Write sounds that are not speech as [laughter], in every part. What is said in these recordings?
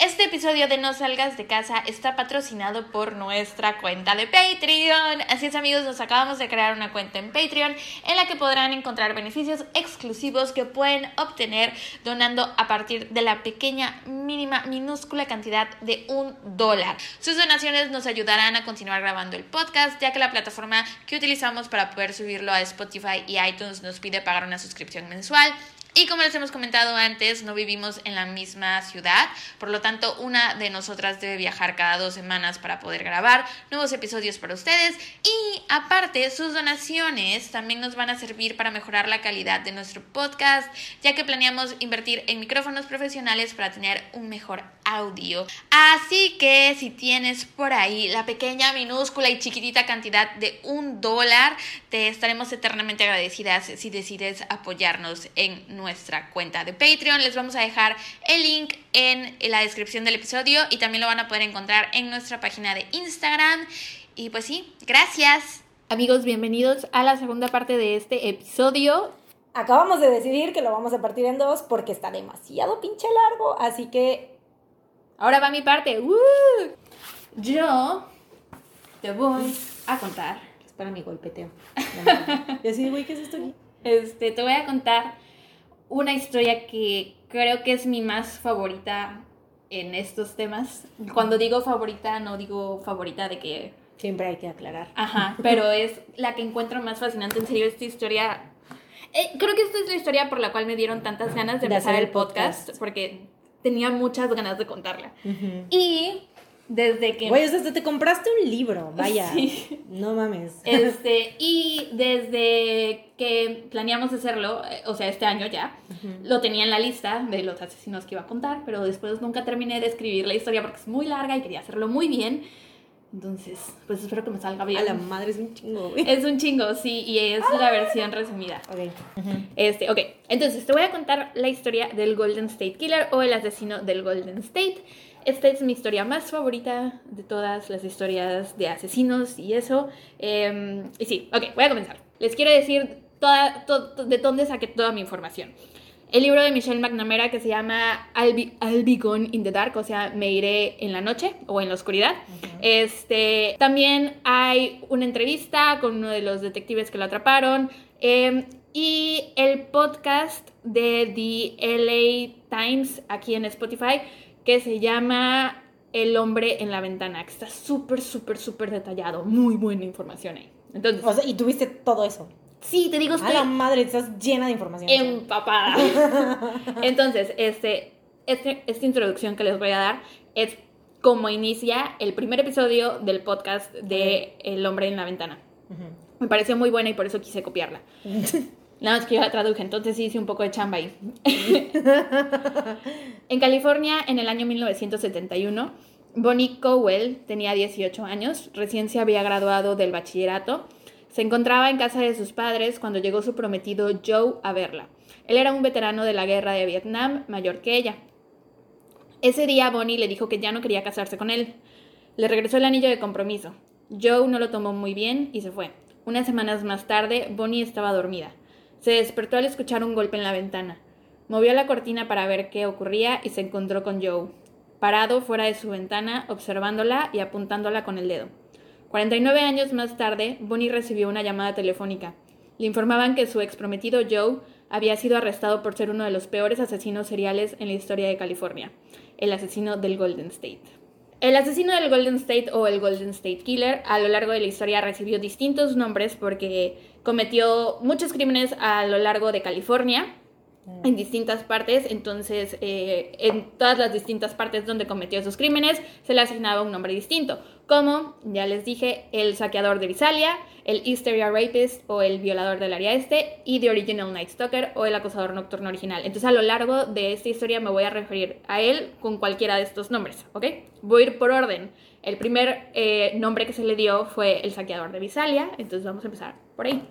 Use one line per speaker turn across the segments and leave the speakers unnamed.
Este episodio de No Salgas de Casa está patrocinado por nuestra cuenta de Patreon. Así es amigos, nos acabamos de crear una cuenta en Patreon en la que podrán encontrar beneficios exclusivos que pueden obtener donando a partir de la pequeña, mínima, minúscula cantidad de un dólar. Sus donaciones nos ayudarán a continuar grabando el podcast ya que la plataforma que utilizamos para poder subirlo a Spotify y iTunes nos pide pagar una suscripción mensual. Y como les hemos comentado antes, no vivimos en la misma ciudad, por lo tanto una de nosotras debe viajar cada dos semanas para poder grabar nuevos episodios para ustedes y aparte sus donaciones también nos van a servir para mejorar la calidad de nuestro podcast, ya que planeamos invertir en micrófonos profesionales para tener un mejor audio. Así que si tienes por ahí la pequeña, minúscula y chiquitita cantidad de un dólar, te estaremos eternamente agradecidas si decides apoyarnos en nuestra cuenta de Patreon. Les vamos a dejar el link en la descripción del episodio y también lo van a poder encontrar en nuestra página de Instagram. Y pues sí, gracias. Amigos, bienvenidos a la segunda parte de este episodio.
Acabamos de decidir que lo vamos a partir en dos porque está demasiado pinche largo, así que...
Ahora va mi parte. Yo te voy a contar.
Espera mi golpeteo. [laughs] y así, güey, ¿qué es esto?
Este, te voy a contar una historia que creo que es mi más favorita en estos temas. Cuando digo favorita, no digo favorita de que...
Siempre hay que aclarar.
Ajá, [laughs] pero es la que encuentro más fascinante. En serio, esta historia... Eh, creo que esta es la historia por la cual me dieron tantas ganas de, empezar el podcast, porque tenía muchas ganas de contarla. Y desde que...
Güey, o sea, te compraste un libro, vaya. Sí. No mames. [laughs]
Este, y desde que planeamos hacerlo, eh, o sea, este año ya, lo tenía en la lista de los asesinos que iba a contar, pero después nunca terminé de escribir la historia porque es muy larga y quería hacerlo muy bien. Entonces, pues espero que me salga bien.
A la madre es un chingo,
güey. Es un chingo, sí, y es la versión resumida.
Ok.
Este, ok. Entonces, te voy a contar la historia del Golden State Killer o el asesino del Golden State. Esta es mi historia más favorita de todas las historias de asesinos y eso. Em, y sí, ok, voy a comenzar. Les quiero decir toda, de dónde saqué toda mi información. El libro de Michelle McNamara que se llama I'll Be, Gone in the Dark, o sea, me iré en la noche o en la oscuridad. Este, también hay una entrevista con uno de los detectives que lo atraparon. Em, y el podcast de The LA Times aquí en Spotify que se llama El hombre en la ventana, que está súper, súper, súper detallado. Muy buena información ahí. Entonces,
o sea, y tuviste todo eso.
Sí, te digo,
estoy... A la madre, estás llena de información.
Empapada. [laughs] Entonces, este, este, esta introducción que les voy a dar es como inicia el primer episodio del podcast de El hombre en la ventana. Me pareció muy buena y por eso quise copiarla. [laughs] Nada más que yo la traduje, entonces sí hice un poco de chamba ahí. [laughs] en California, en el año 1971, Bonnie Cowell tenía 18 años, recién se había graduado del bachillerato. Se encontraba en casa de sus padres cuando llegó su prometido Joe a verla. Él era un veterano de la guerra de Vietnam, mayor que ella. Ese día Bonnie le dijo que ya no quería casarse con él. Le regresó el anillo de compromiso. Joe no lo tomó muy bien y se fue. Unas semanas más tarde, Bonnie estaba dormida. Se despertó al escuchar un golpe en la ventana. Movió la cortina para ver qué ocurría y se encontró con Joe, parado fuera de su ventana, observándola y apuntándola con el dedo. 49 años más tarde, Bonnie recibió una llamada telefónica. Le informaban que su exprometido Joe había sido arrestado por ser uno de los peores asesinos seriales en la historia de California, el asesino del Golden State. El asesino del Golden State o el Golden State Killer a lo largo de la historia recibió distintos nombres porque cometió muchos crímenes a lo largo de California, mm. en distintas partes, entonces eh, en todas las distintas partes donde cometió esos crímenes se le asignaba un nombre distinto, como ya les dije, el saqueador de Visalia, el Hysteria Rapist o el violador del área este y The Original Night Stalker o el acosador nocturno original. Entonces a lo largo de esta historia me voy a referir a él con cualquiera de estos nombres, ¿ok? Voy a ir por orden. El primer eh, nombre que se le dio fue el saqueador de Visalia, entonces vamos a empezar por ahí.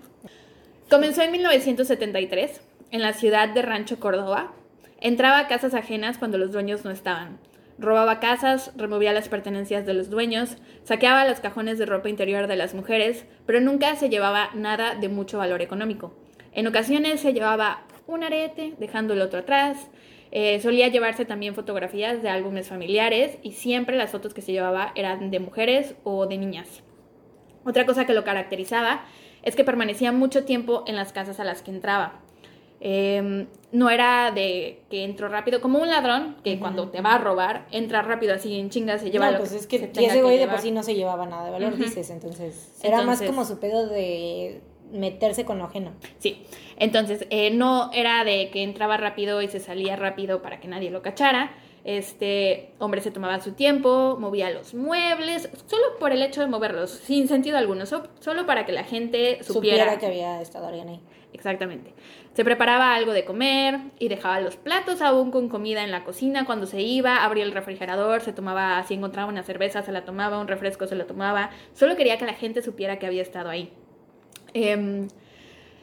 Comenzó en 1973 en la ciudad de Rancho Córdoba. Entraba a casas ajenas cuando los dueños no estaban. Robaba casas, removía las pertenencias de los dueños, saqueaba los cajones de ropa interior de las mujeres, pero nunca se llevaba nada de mucho valor económico. En ocasiones se llevaba un arete, dejando el otro atrás. Eh, solía llevarse también fotografías de álbumes familiares y siempre las fotos que se llevaba eran de mujeres o de niñas. Otra cosa que lo caracterizaba es que permanecía mucho tiempo en las casas a las que entraba. Em, no era de que entró rápido, como un ladrón que cuando te va a robar, entra rápido así en chingas, se lleva
no,
lo
pues
que
es que ese güey de por sí no se llevaba nada de valor, dices, entonces era más como su pedo de meterse con lo ajeno.
Sí, entonces eh, no era de que entraba rápido y se salía rápido para que nadie lo cachara. Este hombre se tomaba su tiempo, movía los muebles, solo por el hecho de moverlos, sin sentido alguno, so- solo para que la gente supiera.
Supiera que había estado alguien ahí.
Exactamente. Se preparaba algo de comer y dejaba los platos aún con comida en la cocina cuando se iba, abría el refrigerador, se tomaba, si encontraba una cerveza, se la tomaba, un refresco, se la tomaba. Solo quería que la gente supiera que había estado ahí. Em,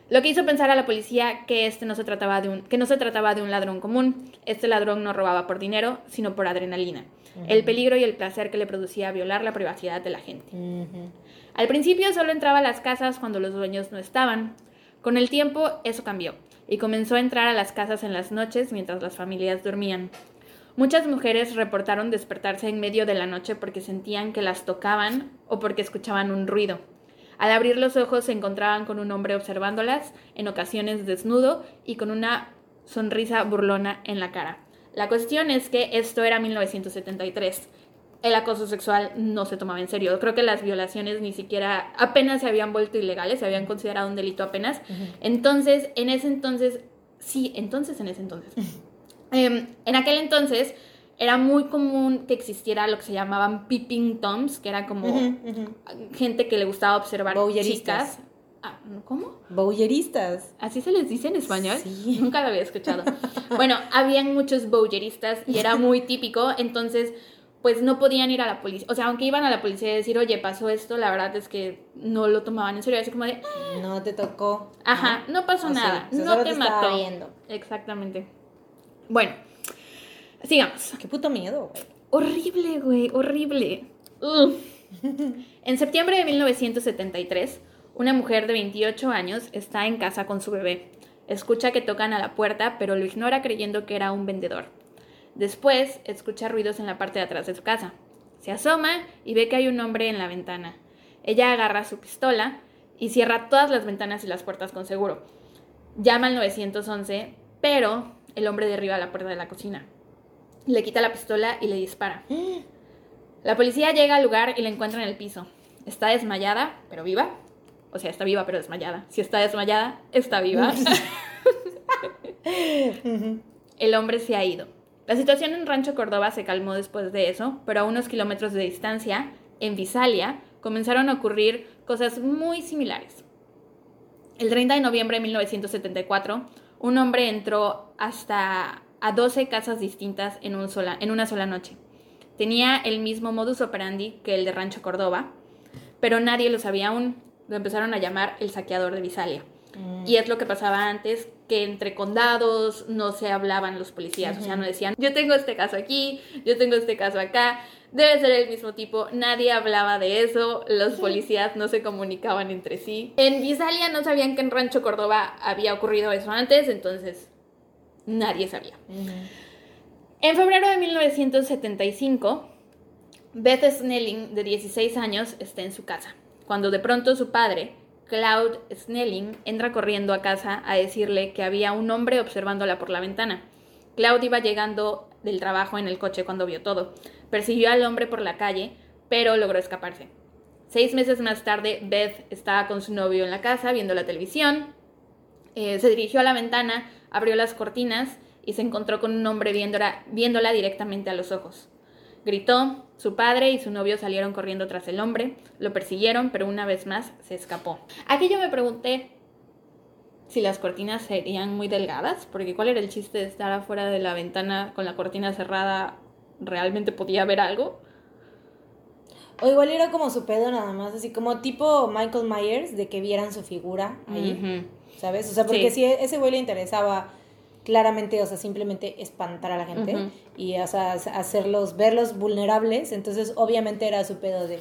lo que hizo pensar a la policía que este no se trataba de un que no se trataba de un ladrón común. Este ladrón no robaba por dinero, sino por adrenalina. El peligro y el placer que le producía violar la privacidad de la gente. Al principio solo entraba a las casas cuando los dueños no estaban. Con el tiempo eso cambió y comenzó a entrar a las casas en las noches mientras las familias dormían. Muchas mujeres reportaron despertarse en medio de la noche porque sentían que las tocaban o porque escuchaban un ruido. Al abrir los ojos se encontraban con un hombre observándolas, en ocasiones desnudo y con una sonrisa burlona en la cara. La cuestión es que esto era 1973. El acoso sexual no se tomaba en serio. Creo que las violaciones ni siquiera apenas se habían vuelto ilegales, se habían considerado un delito apenas. Entonces, en ese entonces, sí, entonces, en ese entonces. Em, en aquel entonces era muy común que existiera lo que se llamaban peeping toms, que era como gente que le gustaba observar chicas. Ah, ¿Cómo?
Bowleristas.
¿Así se les dice en español?
Sí. [laughs]
Nunca lo había escuchado. [laughs] bueno, habían muchos voyeuristas y era muy típico, entonces pues no podían ir a la policía. O sea, aunque iban a la policía y decir, oye, pasó esto, la verdad es que no lo tomaban en serio. Así como de, "Ah,
No te tocó.
ajá, no pasó
O sea,
nada, no te,
te
mató.
viendo.
Exactamente. Bueno, sigamos.
Qué puto miedo, güey.
Horrible, güey, horrible. En septiembre de 1973, una mujer de 28 años está en casa con su bebé. Escucha que tocan a la puerta, pero lo ignora creyendo que era un vendedor. Después, escucha ruidos en la parte de atrás de su casa. Se asoma y ve que hay un hombre en la ventana. Ella agarra su pistola y cierra todas las ventanas y las puertas con seguro. Llama al 911, pero el hombre derriba la puerta de la cocina. Le quita la pistola y le dispara. La policía llega al lugar y la encuentra en el piso. Está desmayada, pero viva. O sea, está viva, pero desmayada. Si está desmayada, está viva. [laughs] el hombre se ha ido. La situación en Rancho Córdoba se calmó después de eso, pero a unos kilómetros de distancia, en Visalia, comenzaron a ocurrir cosas muy similares. El 30 de noviembre de 1974, un hombre entró hasta a 12 casas distintas en, un sola, en una sola noche. Tenía el mismo modus operandi que el de Rancho Córdoba, pero nadie lo sabía aún. Lo empezaron a llamar el saqueador de Visalia. Y es lo que pasaba antes, que entre condados no se hablaban los policías, o sea, no decían, yo tengo este caso aquí, yo tengo este caso acá, debe ser el mismo tipo, nadie hablaba de eso, los policías no se comunicaban entre sí. En Visalia no sabían que en Rancho Córdoba había ocurrido eso antes, entonces nadie sabía. En febrero de 1975, Beth Snelling, de 16 años, está en su casa, cuando de pronto su padre, Cloud Snelling, entra corriendo a casa a decirle que había un hombre observándola por la ventana. Cloud iba llegando del trabajo en el coche cuando vio todo. Persiguió al hombre por la calle, pero logró escaparse. Seis meses más tarde, Beth estaba con su novio en la casa viendo la televisión. Eh, se dirigió a la ventana, abrió las cortinas y se encontró con un hombre viéndola, viéndola directamente a los ojos. Gritó, su padre y su novio salieron corriendo tras el hombre, lo persiguieron, pero una vez más se escapó. Aquí yo me pregunté si las cortinas serían muy delgadas, porque cuál era el chiste de estar afuera de la ventana con la cortina cerrada, ¿realmente podía ver algo?
O igual era como su pedo nada más, así como tipo Michael Myers, de que vieran su figura ahí. ¿Sabes? O sea, porque
Sí.
si ese güey le interesaba claramente, o sea, simplemente espantar a la gente
Ujú.
y, o sea, hacerlos, verlos vulnerables, entonces obviamente era su pedo de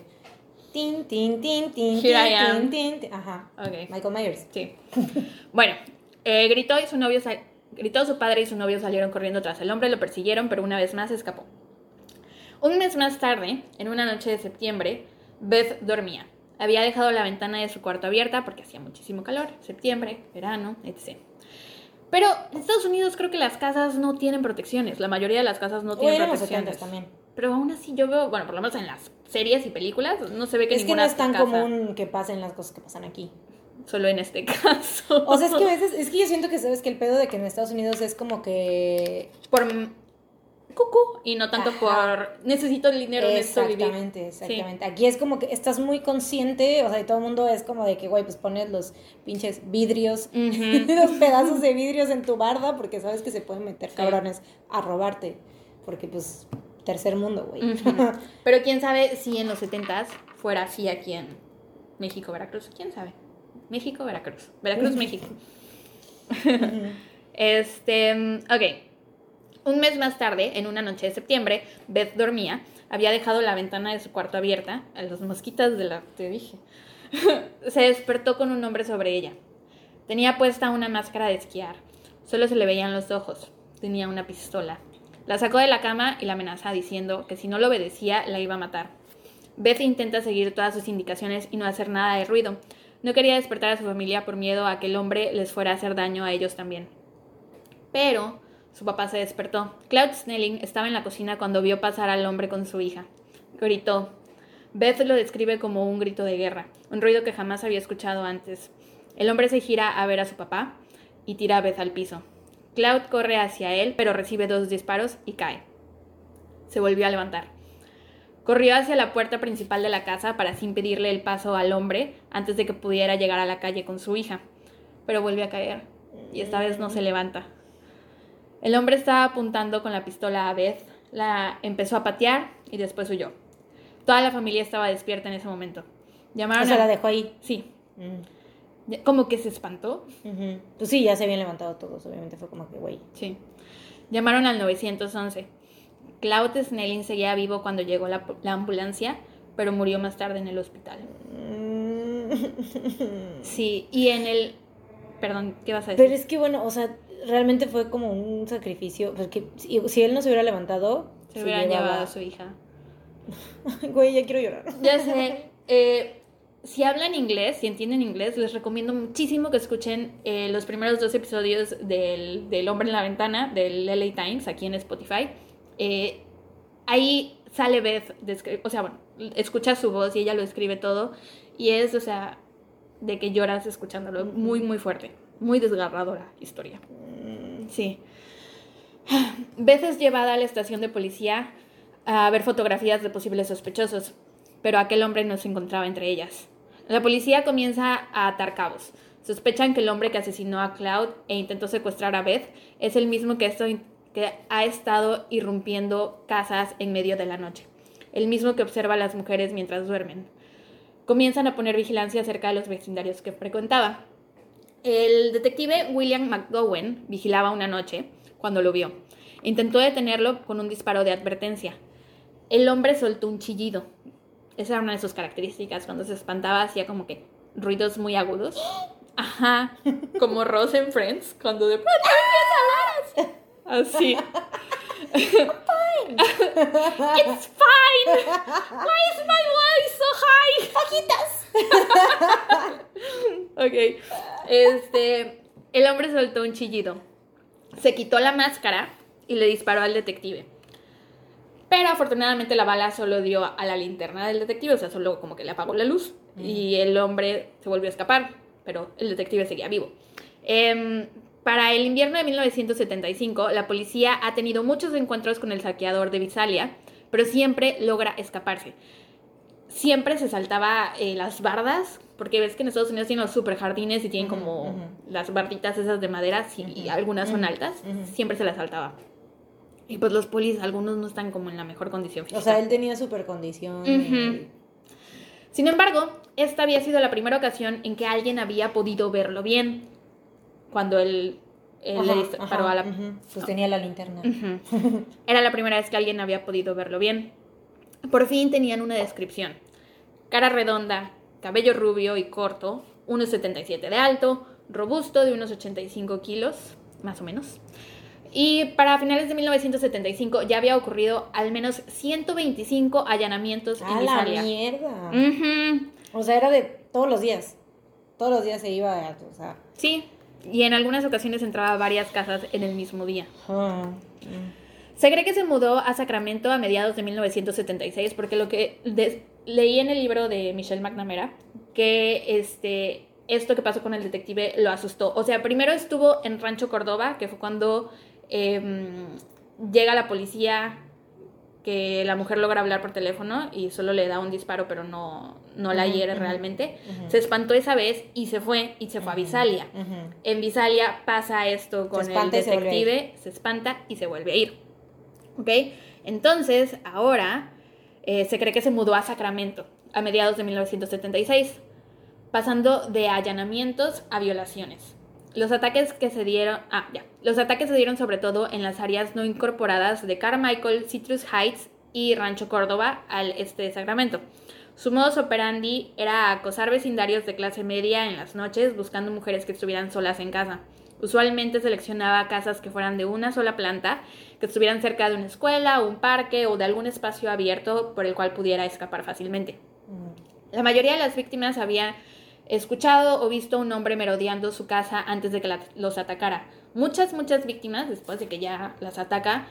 tin, tin, tin, tin,
Here I
tin,
am.
tin, tin. Ajá.
Ok.
Michael Myers.
Sí. Bueno, eh, gritó y su novio Gritó su padre y su novio salieron corriendo tras el hombre, lo persiguieron, pero una vez más escapó. Un mes más tarde, en una noche de septiembre, Beth dormía. Había dejado la ventana de su cuarto abierta porque hacía muchísimo calor, septiembre, verano, etc. Pero en Estados Unidos creo que las casas no tienen protecciones. La mayoría de las casas no tienen
Bueno,
protecciones.
70 también.
Pero aún así yo veo, bueno, por lo menos en las series y películas, no se ve que
Es que no
ninguna
es tan
casa,
común que pasen las cosas que pasan aquí.
Solo en este [laughs] caso.
O sea, es que a veces, es que yo siento que sabes que el pedo de que en Estados Unidos es como que
por cucú y no tanto
Ajá.
por necesito el dinero, necesito vivir.
Exactamente, exactamente. Aquí es como que estás muy consciente, o sea, y todo el mundo es como de que, güey, pues pones los pinches vidrios, [laughs] los pedazos de vidrios en tu barda porque sabes que se pueden meter
Sí.
cabrones a robarte. Porque, pues, tercer mundo, güey. [laughs]
Pero quién sabe si en los 70s fuera así aquí en México, Veracruz. ¿Quién sabe? México, Veracruz. Veracruz, México. [laughs] Este, ok. Un mes más tarde, en una noche de septiembre, Beth dormía. Había dejado la ventana de su cuarto abierta. A los mosquitas de la... Te dije. [laughs] se despertó con un hombre sobre ella. Tenía puesta una máscara de esquiar. Solo se le veían los ojos. Tenía una pistola. La sacó de la cama y la amenaza diciendo que si no lo obedecía la iba a matar. Beth intenta seguir todas sus indicaciones y no hacer nada de ruido. No quería despertar a su familia por miedo a que el hombre les fuera a hacer daño a ellos también. Pero su papá se despertó. Cloud Snelling estaba en la cocina cuando vio pasar al hombre con su hija. Gritó. Beth lo describe como un grito de guerra, un ruido que jamás había escuchado antes. El hombre se gira a ver a su papá y tira a Beth al piso. Cloud corre hacia él, pero recibe dos disparos y cae. Se volvió a levantar. Corrió hacia la puerta principal de la casa para impedirle el paso al hombre antes de que pudiera llegar a la calle con su hija, pero volvió a caer y esta vez no se levanta. El hombre estaba apuntando con la pistola a Beth, la empezó a patear y después huyó. Toda la familia estaba despierta en ese momento. Llamaron
O sea,
a-
la dejó ahí.
Sí,
Mm,
como que se espantó.
Pues sí, ya se habían levantado todos, obviamente fue como que, güey.
Sí. Llamaron al 911. Cloud Snelling seguía vivo cuando llegó la, la ambulancia, pero murió más tarde en el hospital.
Mm. [laughs]
Sí, y en el... Perdón, ¿qué vas a decir?
Pero es que bueno, o sea, realmente fue como un sacrificio. Porque si, si él no se hubiera levantado,
Se hubieran
llevaba-
llevado a su hija. [laughs]
Güey, ya quiero llorar.
Ya sé. eh, si hablan inglés, si entienden inglés, les recomiendo muchísimo que escuchen eh, los primeros dos episodios del, del Hombre en la Ventana, del LA Times, aquí en Spotify. Eh, ahí sale Beth, o sea, bueno, escucha su voz y ella lo escribe todo. Y es, o sea, de que lloras escuchándolo. Muy, muy fuerte. Muy desgarradora historia. Sí. Beth es llevada a la estación de policía a ver fotografías de posibles sospechosos, pero aquel hombre no se encontraba entre ellas. La policía comienza a atar cabos. Sospechan que el hombre que asesinó a Cloud e intentó secuestrar a Beth es el mismo que, esto- que ha estado irrumpiendo casas en medio de la noche, el mismo que observa a las mujeres mientras duermen. Comienzan a poner vigilancia cerca de los vecindarios que frecuentaba. El detective William McGowan vigilaba una noche cuando lo vio. Intentó detenerlo con un disparo de advertencia. El hombre soltó un chillido. Esa era una de sus características. Cuando se espantaba hacía como que ruidos muy agudos. [gasps] Ajá, como Ross en Friends, cuando de pronto empieza a hablar [laughs] It's fine. Why is my voice so high? [laughs] Ok. Este. El hombre soltó un chillido. Se quitó la máscara y le disparó al detective. Pero afortunadamente la bala solo dio a la linterna del detective, o sea, solo como que le apagó la luz. Y el hombre se volvió a escapar, pero el detective seguía vivo. Em, para el invierno de 1975, la policía ha tenido muchos encuentros con el saqueador de Visalia, pero siempre logra escaparse siempre se saltaba eh, las bardas, porque ves que en Estados Unidos tienen los super jardines y tienen como las barditas esas de madera y, y algunas son altas, siempre se las saltaba. Y pues los polis, algunos no están como en la mejor condición física.
O sea, él tenía super condición.
Sin embargo, esta había sido la primera ocasión en que alguien había podido verlo bien. Cuando él, él le disparó a la...
Pues tenía la linterna.
Ujú. [laughs] Era la primera vez que alguien había podido verlo bien. Por fin tenían una descripción. Cara redonda, cabello rubio y corto, 1,77 de alto, robusto de unos 85 kilos, más o menos. Y para finales de 1975 ya había ocurrido al menos 125 allanamientos en
¡A la
Visalia.
mierda!
Ujú,
O sea, era de todos los días. Todos los días se iba a... O sea...
Sí, y en algunas ocasiones entraba a varias casas en el mismo día.
ah,
Se cree que se mudó a Sacramento a mediados de 1976 porque lo que leí en el libro de Michelle McNamara que este esto que pasó con el detective lo asustó. O sea, primero estuvo en Rancho Córdoba, que fue cuando em, llega la policía, que la mujer logra hablar por teléfono y solo le da un disparo, pero no, no la hiere realmente. Se espantó esa vez y se fue y se fue a Visalia. En Visalia pasa esto con el
se
detective, se, espanta y se vuelve a ir. ¿Ok? Entonces, ahora eh, se cree que se mudó a Sacramento a mediados de 1976, pasando de allanamientos a violaciones. Los ataques que se dieron, ah, ya, los ataques se dieron sobre todo en las áreas no incorporadas de Carmichael, Citrus Heights y Rancho Córdoba al este de Sacramento. Su modus operandi era acosar vecindarios de clase media en las noches buscando mujeres que estuvieran solas en casa. Usualmente seleccionaba casas que fueran de una sola planta, que estuvieran cerca de una escuela, un parque o de algún espacio abierto por el cual pudiera escapar fácilmente. La mayoría de las víctimas había escuchado o visto a un hombre merodeando su casa antes de que la- los atacara. Muchas, muchas víctimas, después de que ya las ataca,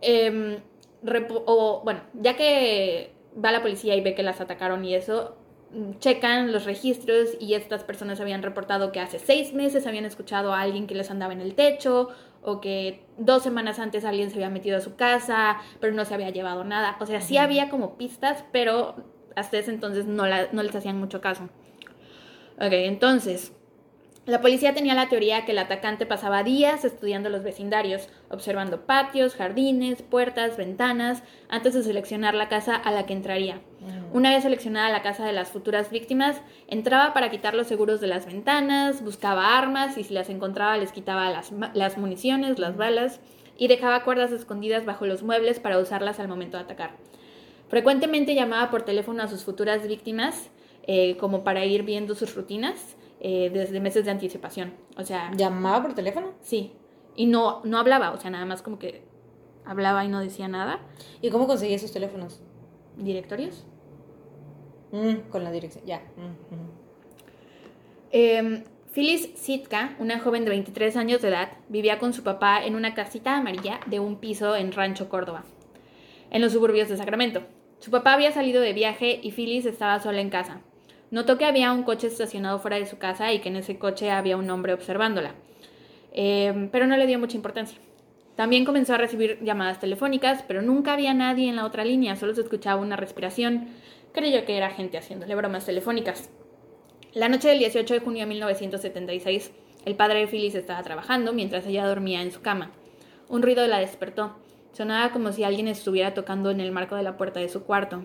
em, o bueno, ya que va la policía y ve que las atacaron y eso, mm, checan los registros y estas personas habían reportado que hace seis meses habían escuchado a alguien que les andaba en el techo o que dos semanas antes alguien se había metido a su casa pero no se había llevado nada. O sea, sí había como pistas, pero hasta ese entonces no, la- no les hacían mucho caso. Ok, entonces, la policía tenía la teoría que el atacante pasaba días estudiando los vecindarios, observando patios, jardines, puertas, ventanas, antes de seleccionar la casa a la que entraría. Una vez seleccionada la casa de las futuras víctimas, entraba para quitar los seguros de las ventanas, buscaba armas y si las encontraba les quitaba las, las municiones, las balas y dejaba cuerdas escondidas bajo los muebles para usarlas al momento de atacar. Frecuentemente llamaba por teléfono a sus futuras víctimas eh, como para ir viendo sus rutinas eh, desde meses de anticipación. O sea,
¿Llamaba por teléfono?
sí. Y no, no hablaba, o sea, nada más como que hablaba y no decía nada.
¿Y cómo conseguía esos teléfonos?
¿Directorios?
Mm, con la dirección, ya. Mm, ujú.
Eh, Phyllis Sitka, una joven de 23 años de edad, vivía con su papá en una casita amarilla de un piso en Rancho Córdoba, en los suburbios de Sacramento. Su papá había salido de viaje y Phyllis estaba sola en casa. Notó que había un coche estacionado fuera de su casa y que en ese coche había un hombre observándola, Eh, pero no le dio mucha importancia. También comenzó a recibir llamadas telefónicas, pero nunca había nadie en la otra línea, solo se escuchaba una respiración. Creyó que era gente haciéndole bromas telefónicas. La noche del 18 de junio de 1976, el padre de Phyllis estaba trabajando mientras ella dormía en su cama. Un ruido la despertó. Sonaba como si alguien estuviera tocando en el marco de la puerta de su cuarto.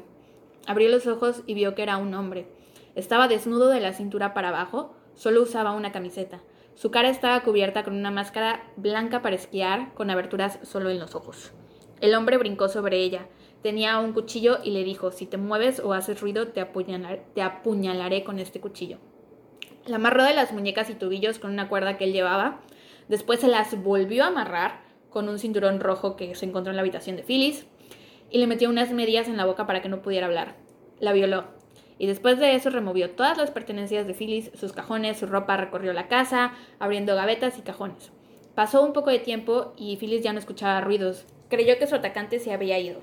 Abrió los ojos y vio que era un hombre. Estaba desnudo de la cintura para abajo, solo usaba una camiseta. Su cara estaba cubierta con una máscara blanca para esquiar, con aberturas solo en los ojos. El hombre brincó sobre ella. Tenía un cuchillo y le dijo, si te mueves o haces ruido, te, apuñalar- te apuñalaré con este cuchillo. La amarró de las muñecas y tobillos con una cuerda que él llevaba. Después se las volvió a amarrar con un cinturón rojo que se encontró en la habitación de Phyllis y le metió unas medias en la boca para que no pudiera hablar. La violó. Y después de eso removió todas las pertenencias de Phyllis, sus cajones, su ropa, recorrió la casa, abriendo gavetas y cajones. Pasó un poco de tiempo y Phyllis ya no escuchaba ruidos. Creyó que su atacante se había ido.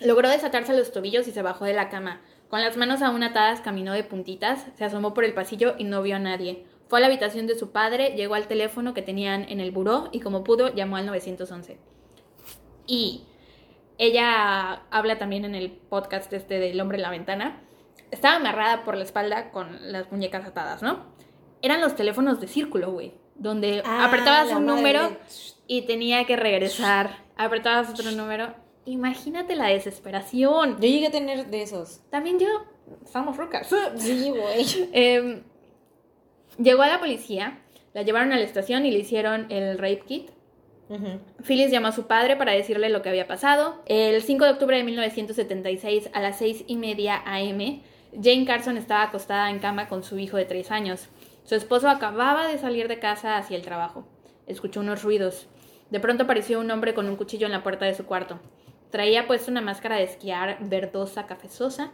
Logró desatarse los tobillos y se bajó de la cama. Con las manos aún atadas caminó de puntitas, se asomó por el pasillo y no vio a nadie. Fue a la habitación de su padre, llegó al teléfono que tenían en el buró y como pudo llamó al 911. Y ella habla también en el podcast este del hombre en la ventana. Estaba amarrada por la espalda con las muñecas atadas, ¿no? Eran los teléfonos de círculo, güey. Donde
Ah,
apretabas un número
de-
y tenía que regresar. Apretabas otro número. Imagínate la desesperación.
Yo llegué a tener de esos.
También yo. Estamos rucas.
Sí, güey. [laughs]
Em, llegó a la policía, la llevaron a la estación y le hicieron el rape kit. Phyllis llamó a su padre para decirle lo que había pasado. El 5 de octubre de 1976, a las 6 y media am, Jane Carson estaba acostada en cama con su hijo de 3 años. Su esposo acababa de salir de casa hacia el trabajo. escuchó unos ruidos. De pronto apareció un hombre con un cuchillo en la puerta de su cuarto. Traía puesto una máscara de esquiar verdosa, cafezosa.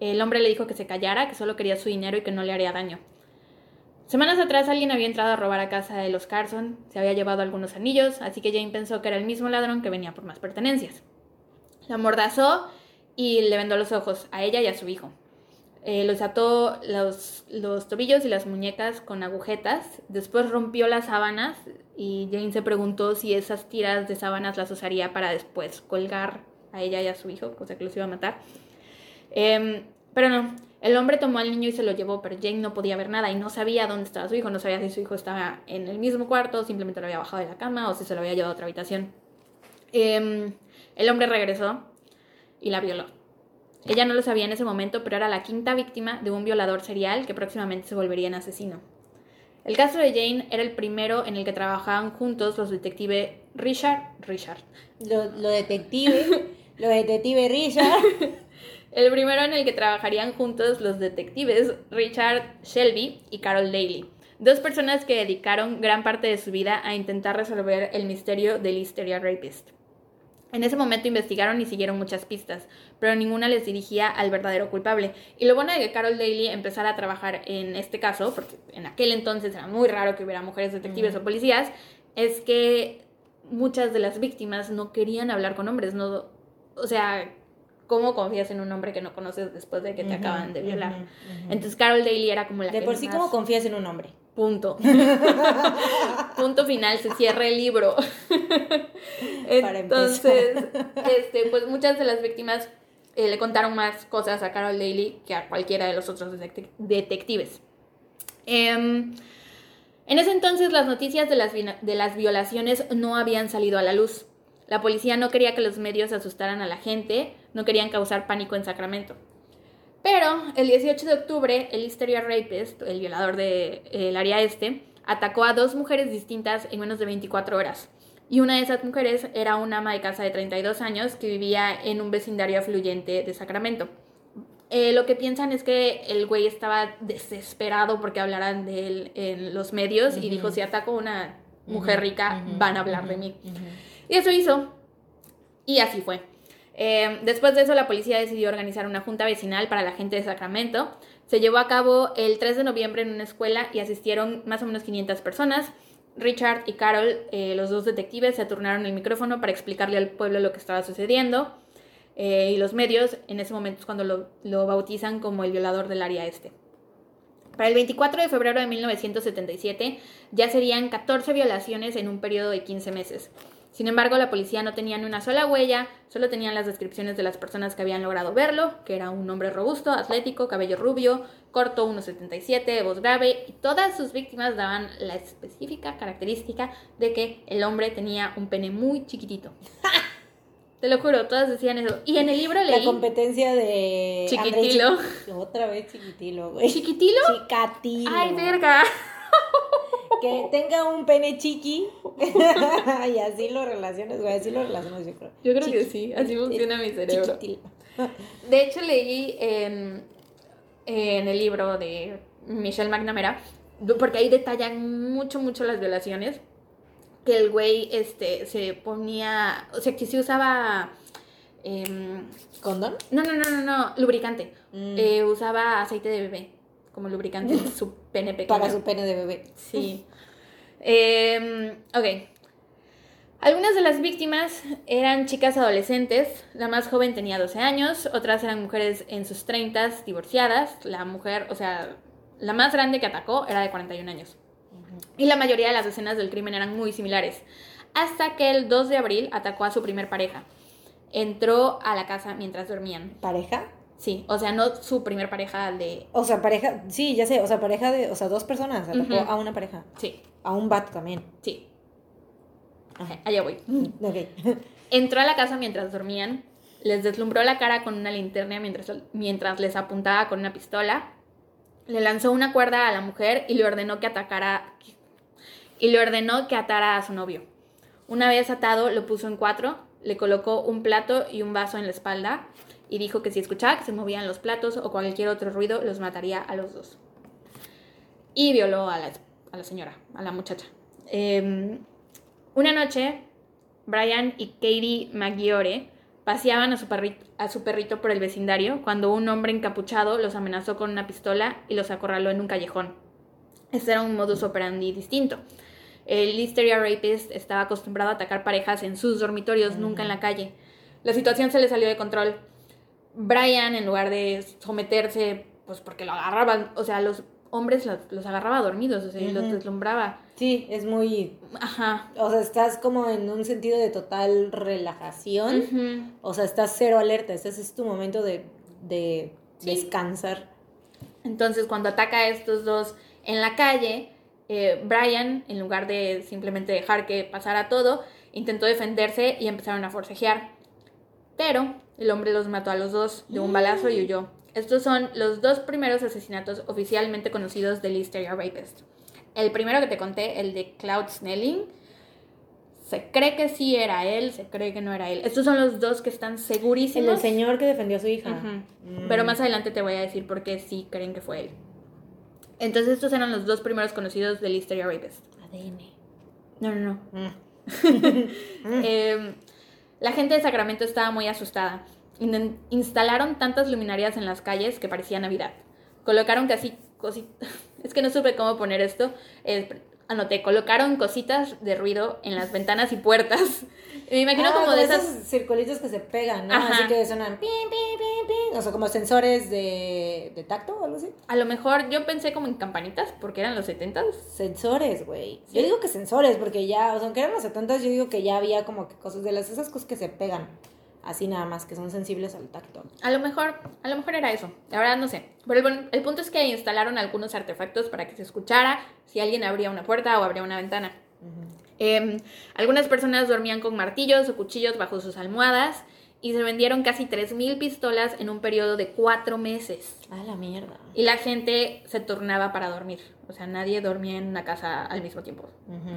El hombre le dijo que se callara, que solo quería su dinero y que no le haría daño. Semanas atrás alguien había entrado a robar a casa de los Carson, se había llevado algunos anillos, así que Jane pensó que era el mismo ladrón que venía por más pertenencias. La mordazó y le vendó los ojos a ella y a su hijo. Eh, los ató los, los tobillos y las muñecas con agujetas. Después rompió las sábanas y Jane se preguntó si esas tiras de sábanas las usaría para después colgar a ella y a su hijo, cosa que los iba a matar. Em, pero no, el hombre tomó al niño y se lo llevó, pero Jane no podía ver nada y no sabía dónde estaba su hijo, no sabía si su hijo estaba en el mismo cuarto, simplemente lo había bajado de la cama o si se lo había llevado a otra habitación. Em, el hombre regresó y la violó. Ella no lo sabía en ese momento, pero era la quinta víctima de un violador serial que próximamente se volvería en asesino. El caso de Jane era el primero en el que trabajaban juntos los detectives Richard, Richard.
Lo, lo detective, [laughs] lo detective Richard. [laughs]
El primero en el que trabajarían juntos los detectives Richard Shelby y Carol Daly. Dos personas que dedicaron gran parte de su vida a intentar resolver el misterio del Hysteria Rapist. En ese momento investigaron y siguieron muchas pistas, pero ninguna les dirigía al verdadero culpable. Y lo bueno de que Carol Daly empezara a trabajar en este caso, porque en aquel entonces era muy raro que hubiera mujeres detectives o policías, es que muchas de las víctimas no querían hablar con hombres, no, o sea, ¿cómo confías en un hombre que no conoces después de que te acaban de violar? Entonces Carol Daly era como la
De por sí, ¿cómo confías en un hombre?
Punto. [laughs] Punto final, se cierra el libro. Entonces, este, pues muchas de las víctimas eh, le contaron más cosas a Carol Daly que a cualquiera de los otros detectives. Em, en ese entonces las noticias de las, de las violaciones no habían salido a la luz. La policía no quería que los medios asustaran a la gente, no querían causar pánico en Sacramento. Pero el 18 de octubre, el Hysteria Rapist, el violador del área este, atacó a dos mujeres distintas en menos de 24 horas. Y una de esas mujeres era una ama de casa de 32 años que vivía en un vecindario afluyente de Sacramento. Eh, lo que piensan es que el güey estaba desesperado porque hablaran de él en los medios y dijo, si ataco a una mujer rica, van a hablar de mí. Y eso hizo. Y así fue. Em, después de eso, la policía decidió organizar una junta vecinal para la gente de Sacramento. Se llevó a cabo el 3 de noviembre en una escuela y asistieron más o menos 500 personas. Richard y Carol, eh, los dos detectives, se turnaron el micrófono para explicarle al pueblo lo que estaba sucediendo. Eh, y los medios, en ese momento es cuando lo, lo bautizan como el violador del área este. Para el 24 de febrero de 1977 ya serían 14 violaciones en un periodo de 15 meses. Sin embargo, la policía no tenía ni una sola huella, solo tenían las descripciones de las personas que habían logrado verlo, que era un hombre robusto, atlético, cabello rubio, corto, 1,77, voz grave, y todas sus víctimas daban la específica característica de que el hombre tenía un pene muy chiquitito. [laughs] Te lo juro, todas decían eso. Y en el libro leí...
La competencia de...
Chiquitilo.
Otra vez chiquitilo, güey.
¿Chiquitilo?
Chicatilo.
Ay, verga.
Que tenga un pene chiqui [laughs] y así lo relaciones, güey, así lo relacionas yo creo.
Yo creo que sí, así funciona mi cerebro. De hecho leí en, en el libro de Michelle McNamara, porque ahí detallan mucho, mucho las violaciones, que el güey este, se ponía, o sea, que se usaba... Eh,
¿Condón?
No, no, no, no, no, lubricante. Mm. Eh, usaba aceite de bebé como lubricante en [laughs] su pene pequeño.
Para su pene de bebé.
Sí. eh, ok. Algunas de las víctimas eran chicas adolescentes. La más joven tenía 12 años, otras eran mujeres en sus 30, divorciadas. La mujer, o sea, la más grande que atacó era de 41 años. Y la mayoría de las escenas del crimen eran muy similares. Hasta que el 2 de abril atacó a su primer pareja. Entró a la casa mientras dormían.
¿Pareja?
Sí, o sea, no su primer pareja de...
O sea, pareja, sí, ya sé, o sea, pareja de, o sea, dos personas, atacó a una pareja.
Sí,
A un vato también.
sí,
Ajá.
allá voy. [laughs]
Ok.
Entró a la casa mientras dormían, les deslumbró la cara con una linterna mientras, mientras les apuntaba con una pistola, le lanzó una cuerda a la mujer y le ordenó que atacara y le ordenó que atara a su novio. Una vez atado, lo puso en cuatro, le colocó un plato y un vaso en la espalda y dijo que si escuchaba que se movían los platos o cualquier otro ruido, los mataría a los dos. Y violó a la, a la señora, a la muchacha. Em, una noche, Brian y Katie Maggiore paseaban a su, perrito, a su perrito por el vecindario cuando un hombre encapuchado los amenazó con una pistola y los acorraló en un callejón. Este era un modus operandi distinto. El Listeria Rapist estaba acostumbrado a atacar parejas en sus dormitorios, nunca en la calle. La situación se le salió de control. Brian, en lugar de someterse, pues porque lo agarraban, o sea, los hombres los, agarraba dormidos, o sea, y los deslumbraba.
Sí, es muy...
Ajá.
O sea, estás como en un sentido de total relajación. O sea, estás cero alerta, ese es tu momento de, de descansar.
Entonces, cuando ataca a estos dos en la calle, eh, Brian, en lugar de simplemente dejar que pasara todo, intentó defenderse y empezaron a forcejear. Pero el hombre los mató a los dos de un balazo y huyó. Estos son los dos primeros asesinatos oficialmente conocidos del Listeria Rapist. El primero que te conté, el de Cloud Snelling, se cree que sí era él, se cree que no era él. Estos son los dos que están segurísimos.
El del señor que defendió a su hija.
Mm. Pero más adelante te voy a decir por qué sí creen que fue él. Entonces estos eran los dos primeros conocidos del Listeria Rapist.
ADN.
No, no, no. Mm. [laughs] Em, la gente de Sacramento estaba muy asustada. instalaron tantas luminarias en las calles que parecía Navidad. Colocaron casi cositas. [laughs] Es que no supe cómo poner esto. anoté, colocaron cositas de ruido en las ventanas y puertas. Me imagino
ah,
como de esas.
Esos circulitos que se pegan, ¿no? Así que sonan pim, pim, pim, pim. O sea, como sensores de, de tacto o algo así.
A lo mejor yo pensé como en campanitas, porque eran los 70
Sensores, güey. Yo digo que sensores, porque ya, o sea, aunque eran los 70 yo digo que ya había como que cosas de las, esas cosas que se pegan así nada más, que son sensibles al tacto.
A lo mejor, a lo mejor era eso, la verdad no sé. Pero el, punto es que instalaron algunos artefactos para que se escuchara si alguien abría una puerta o abría una ventana. Em, algunas personas dormían con martillos o cuchillos bajo sus almohadas y se vendieron casi 3.000 pistolas en un periodo de cuatro meses.
Ah, la mierda.
Y la gente se turnaba para dormir. O sea, nadie dormía en una casa al mismo tiempo.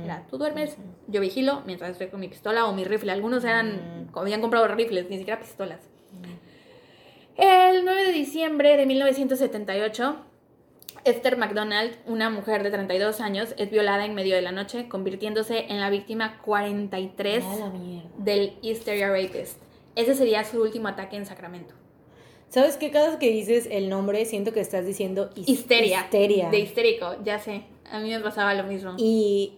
Era, tú duermes, yo vigilo mientras estoy con mi pistola o mi rifle. Algunos eran, habían comprado rifles, ni siquiera pistolas. El 9 de diciembre de 1978, Esther McDonald, una mujer de 32 años, es violada en medio de la noche, convirtiéndose en la víctima 43 del Hysteria Rapist. Ese sería su último ataque en Sacramento.
¿Sabes qué? Cada vez que dices el nombre, siento que estás diciendo
histeria. Histeria. De histérico, ya sé. A mí me pasaba lo mismo.
Y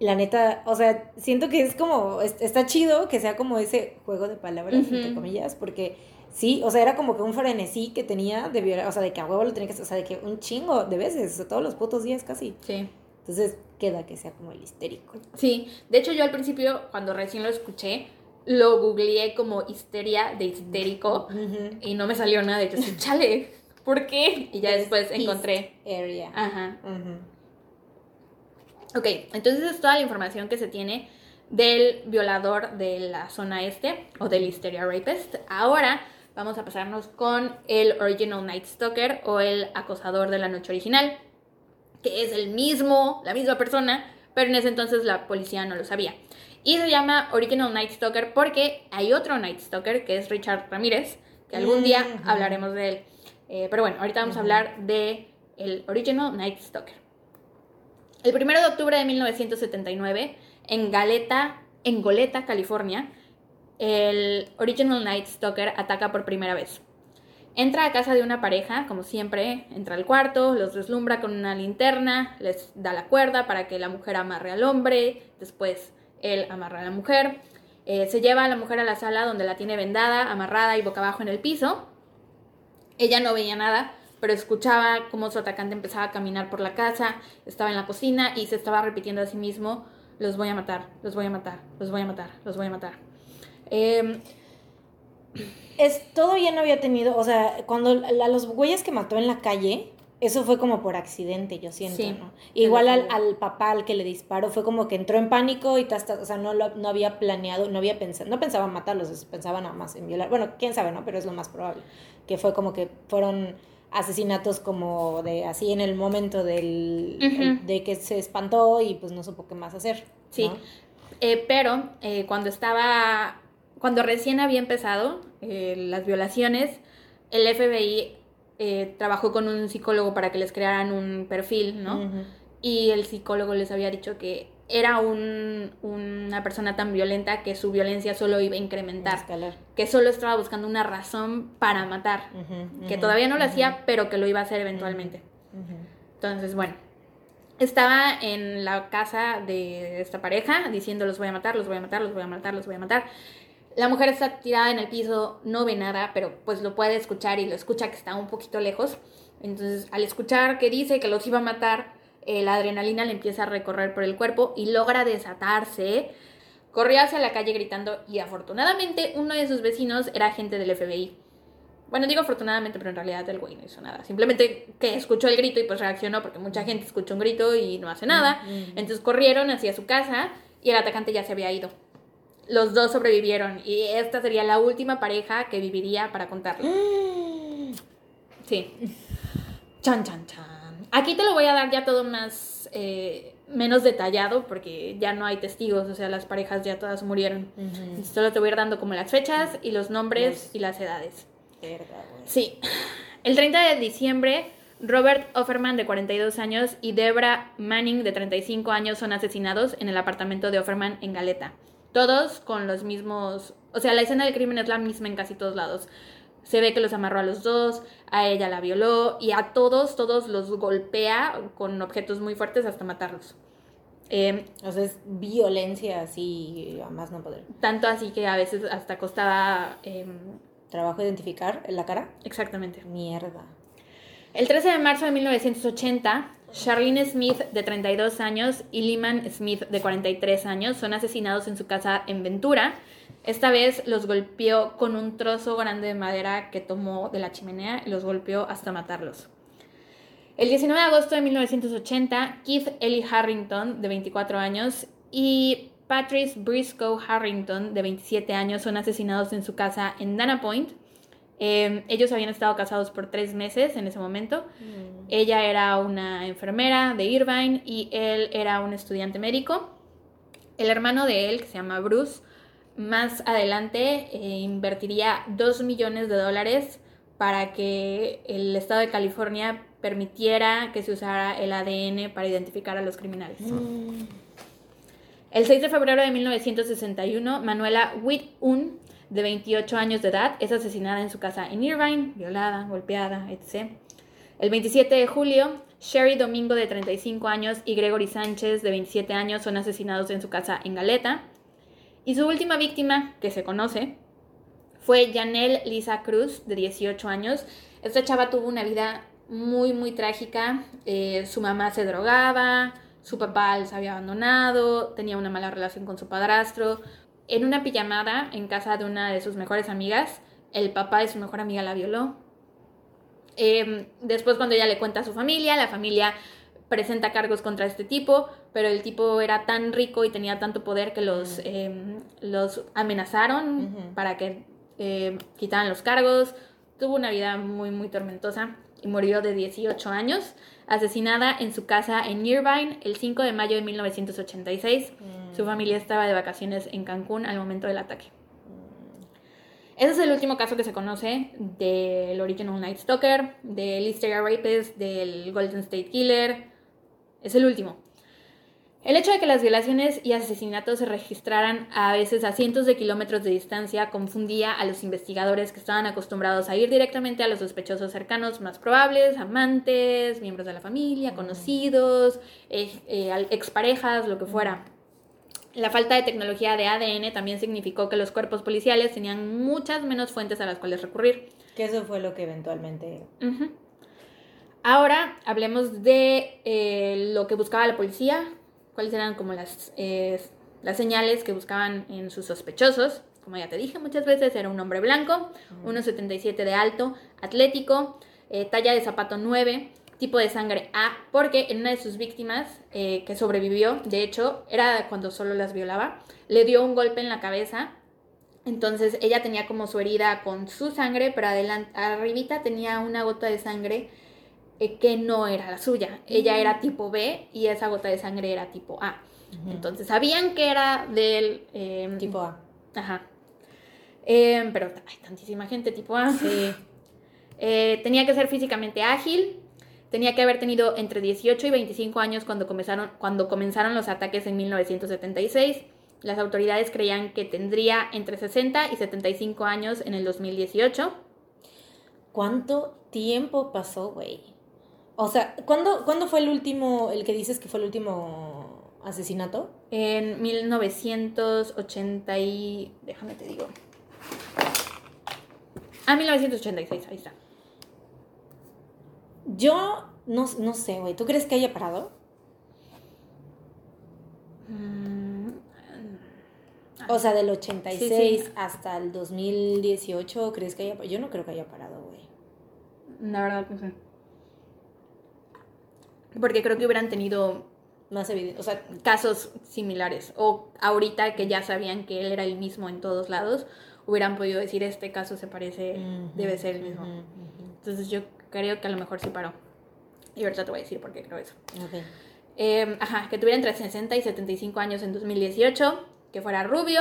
la neta, o sea, siento que es como, está chido que sea como ese juego de palabras, entre comillas, porque sí, o sea, era como que un frenesí que tenía de violar, o sea, de que a huevo lo tenía que hacer, o sea, de que un chingo de veces, o sea, todos los putos días casi.
Sí.
Entonces queda que sea como el histérico.
Sí, de hecho yo al principio, cuando recién lo escuché, lo googleé como histeria de histérico y no me salió nada. De hecho, [laughs] chale, ¿por qué? Y ya después encontré.
Area.
Ajá. Ok, entonces es toda la información que se tiene del violador de la zona este o del Hysteria Rapist. Ahora vamos a pasarnos con el Original Night Stalker o el acosador de la noche original, que es el mismo, la misma persona, pero en ese entonces la policía no lo sabía. Y se llama Original Night Stalker porque hay otro Night Stalker que es Richard Ramírez, que algún día hablaremos de él. Eh, pero bueno, ahorita vamos a hablar de el Original Night Stalker. El 1 de octubre de 1979, en Galeta, en Goleta, California, el Original Night Stalker ataca por primera vez. Entra a casa de una pareja, como siempre, entra al cuarto, los deslumbra con una linterna, les da la cuerda para que la mujer amarre al hombre, después él amarra a la mujer, eh, se lleva a la mujer a la sala donde la tiene vendada, amarrada y boca abajo en el piso. Ella no veía nada, pero escuchaba cómo su atacante empezaba a caminar por la casa, estaba en la cocina y se estaba repitiendo a sí mismo, los voy a matar, los voy a matar, los voy a matar, los voy a matar. Em,
es, todo ya no había tenido, o sea, cuando a los güeyes que mató en la calle, eso fue como por accidente, yo siento, ¿no? Igual al, al, papá al que le disparó, fue como que entró en pánico y o sea, no, lo, no había planeado, no había pensado, no pensaba matarlos, pensaba nada más en violar. Bueno, quién sabe, ¿no? Pero es lo más probable. Que fue como que fueron asesinatos como de así en el momento del, de que se espantó y pues no supo qué más hacer.
Sí, eh, pero eh, cuando estaba, cuando recién había empezado eh, las violaciones, el FBI eh, trabajó con un psicólogo para que les crearan un perfil, ¿no? y el psicólogo les había dicho que era un, una persona tan violenta que su violencia solo iba a incrementar, que solo estaba buscando una razón para matar, que todavía no lo hacía, pero que lo iba a hacer eventualmente. Entonces, bueno, estaba en la casa de esta pareja diciendo los voy a matar, los voy a matar, los voy a matar, los voy a matar. La mujer está tirada en el piso, no ve nada, pero pues lo puede escuchar y lo escucha que está un poquito lejos. Entonces, al escuchar que dice que los iba a matar, eh, la adrenalina le empieza a recorrer por el cuerpo y logra desatarse. Corrió hacia la calle gritando y afortunadamente uno de sus vecinos era agente del FBI. Bueno, digo afortunadamente, pero en realidad el güey no hizo nada. Simplemente que escuchó el grito y pues reaccionó porque mucha gente escuchó un grito y no hace nada. Mm, mm. Entonces corrieron hacia su casa y el atacante ya se había ido. Los dos sobrevivieron y esta sería la última pareja que viviría para contarlo. [gasps] Sí. Chan, chan, chan. Aquí te lo voy a dar ya todo más, eh, menos detallado porque ya no hay testigos, o sea, las parejas ya todas murieron. Solo te voy a ir dando como las fechas y los nombres y las edades. Sí. El 30 de diciembre, Robert Offerman, de 42 años, y Debra Manning, de 35 años, son asesinados en el apartamento de Offerman en Galeta. Todos con los mismos... O sea, la escena del crimen es la misma en casi todos lados. Se ve que los amarró a los dos, a ella la violó y a todos, todos los golpea con objetos muy fuertes hasta matarlos.
Em, o sea, es violencia así, a más no poder.
Tanto así que a veces hasta costaba... Em,
¿Trabajo identificar en la cara?
Exactamente.
Mierda.
El 13 de marzo de 1980, Charlene Smith, de 32 años, y Lyman Smith, de 43 años, son asesinados en su casa en Ventura. Esta vez los golpeó con un trozo grande de madera que tomó de la chimenea y los golpeó hasta matarlos. El 19 de agosto de 1980, Keith Ellie Harrington, de 24 años, y Patrice Briscoe Harrington, de 27 años, son asesinados en su casa en Dana Point. Em, ellos habían estado casados por tres meses en ese momento. Mm. Ella era una enfermera de Irvine y él era un estudiante médico. El hermano de él, que se llama Bruce, más adelante eh, invertiría 2 millones de dólares para que el estado de California permitiera que se usara el ADN para identificar a los criminales. Mm. El 6 de febrero de 1961, Manuela Witt-Un, de 28 años de edad, es asesinada en su casa en Irvine, violada, golpeada, etc. El 27 de julio, Sherry Domingo, de 35 años, y Gregory Sánchez, de 27 años, son asesinados en su casa en Galeta. Y su última víctima, que se conoce, fue Janelle Lisa Cruz, de 18 años. Esta chava tuvo una vida muy, muy trágica. Eh, su mamá se drogaba, su papá les había abandonado, tenía una mala relación con su padrastro. En una pijamada en casa de una de sus mejores amigas, el papá de su mejor amiga la violó. Em, después cuando ella le cuenta a su familia, la familia presenta cargos contra este tipo, pero el tipo era tan rico y tenía tanto poder que los, em, los amenazaron para que em, quitaran los cargos. Tuvo una vida muy, muy tormentosa y murió de 18 años asesinada en su casa en Irvine el 5 de mayo de 1986. Mm. Su familia estaba de vacaciones en Cancún al momento del ataque. Mm. Ese es el último caso que se conoce del Original Night Stalker, del Easter Rapist, del Golden State Killer. Es el último. El hecho de que las violaciones y asesinatos se registraran a veces a cientos de kilómetros de distancia confundía a los investigadores que estaban acostumbrados a ir directamente a los sospechosos cercanos más probables, amantes, miembros de la familia, conocidos, eh, eh, exparejas, lo que fuera. La falta de tecnología de ADN también significó que los cuerpos policiales tenían muchas menos fuentes a las cuales recurrir.
Que eso fue lo que eventualmente...
Ahora hablemos de eh, lo que buscaba la policía, cuáles eran como las, eh, las señales que buscaban en sus sospechosos. Como ya te dije muchas veces, era un hombre blanco, 1,77 de alto, atlético, eh, talla de zapato 9, tipo de sangre A, porque en una de sus víctimas eh, que sobrevivió, de hecho, era cuando solo las violaba, le dio un golpe en la cabeza. Entonces ella tenía como su herida con su sangre, pero adelante, arribita tenía una gota de sangre eh, que no era la suya. Ella era mm. tipo B y esa gota de sangre era tipo A. Entonces sabían que era del...
Em, tipo A.
Ajá. Em, pero hay tantísima gente tipo A.
Sí. [laughs]
Eh, tenía que ser físicamente ágil, Tenía que haber tenido entre 18 y 25 años cuando comenzaron, cuando comenzaron los ataques en 1976. Las autoridades creían que tendría entre 60 y 75 años en el 2018.
¿Cuánto tiempo pasó, güey? O sea, ¿cuándo, ¿cuándo fue el último, el que dices que fue el último asesinato?
En 1980 y... déjame te digo. Ah, 1986, ahí está.
Yo no, no sé, güey. ¿Tú crees que haya parado?
Mm,
O sea, del 86
Sí, sí.
hasta el 2018, ¿crees que haya parado? Yo no creo que haya parado, güey.
La verdad no sé. Porque creo que hubieran tenido
Más evidente. O sea,
casos similares. O ahorita que ya sabían que él era el mismo en todos lados, hubieran podido decir este caso se parece,
Ujú,
debe ser el mismo.
ujú, ujú.
Entonces yo creo que a lo mejor sí paró. Y ahorita te voy a decir por qué creo eso.
Ok.
Eh, ajá, que tuviera entre 60 y 75 años en 2018, que fuera rubio,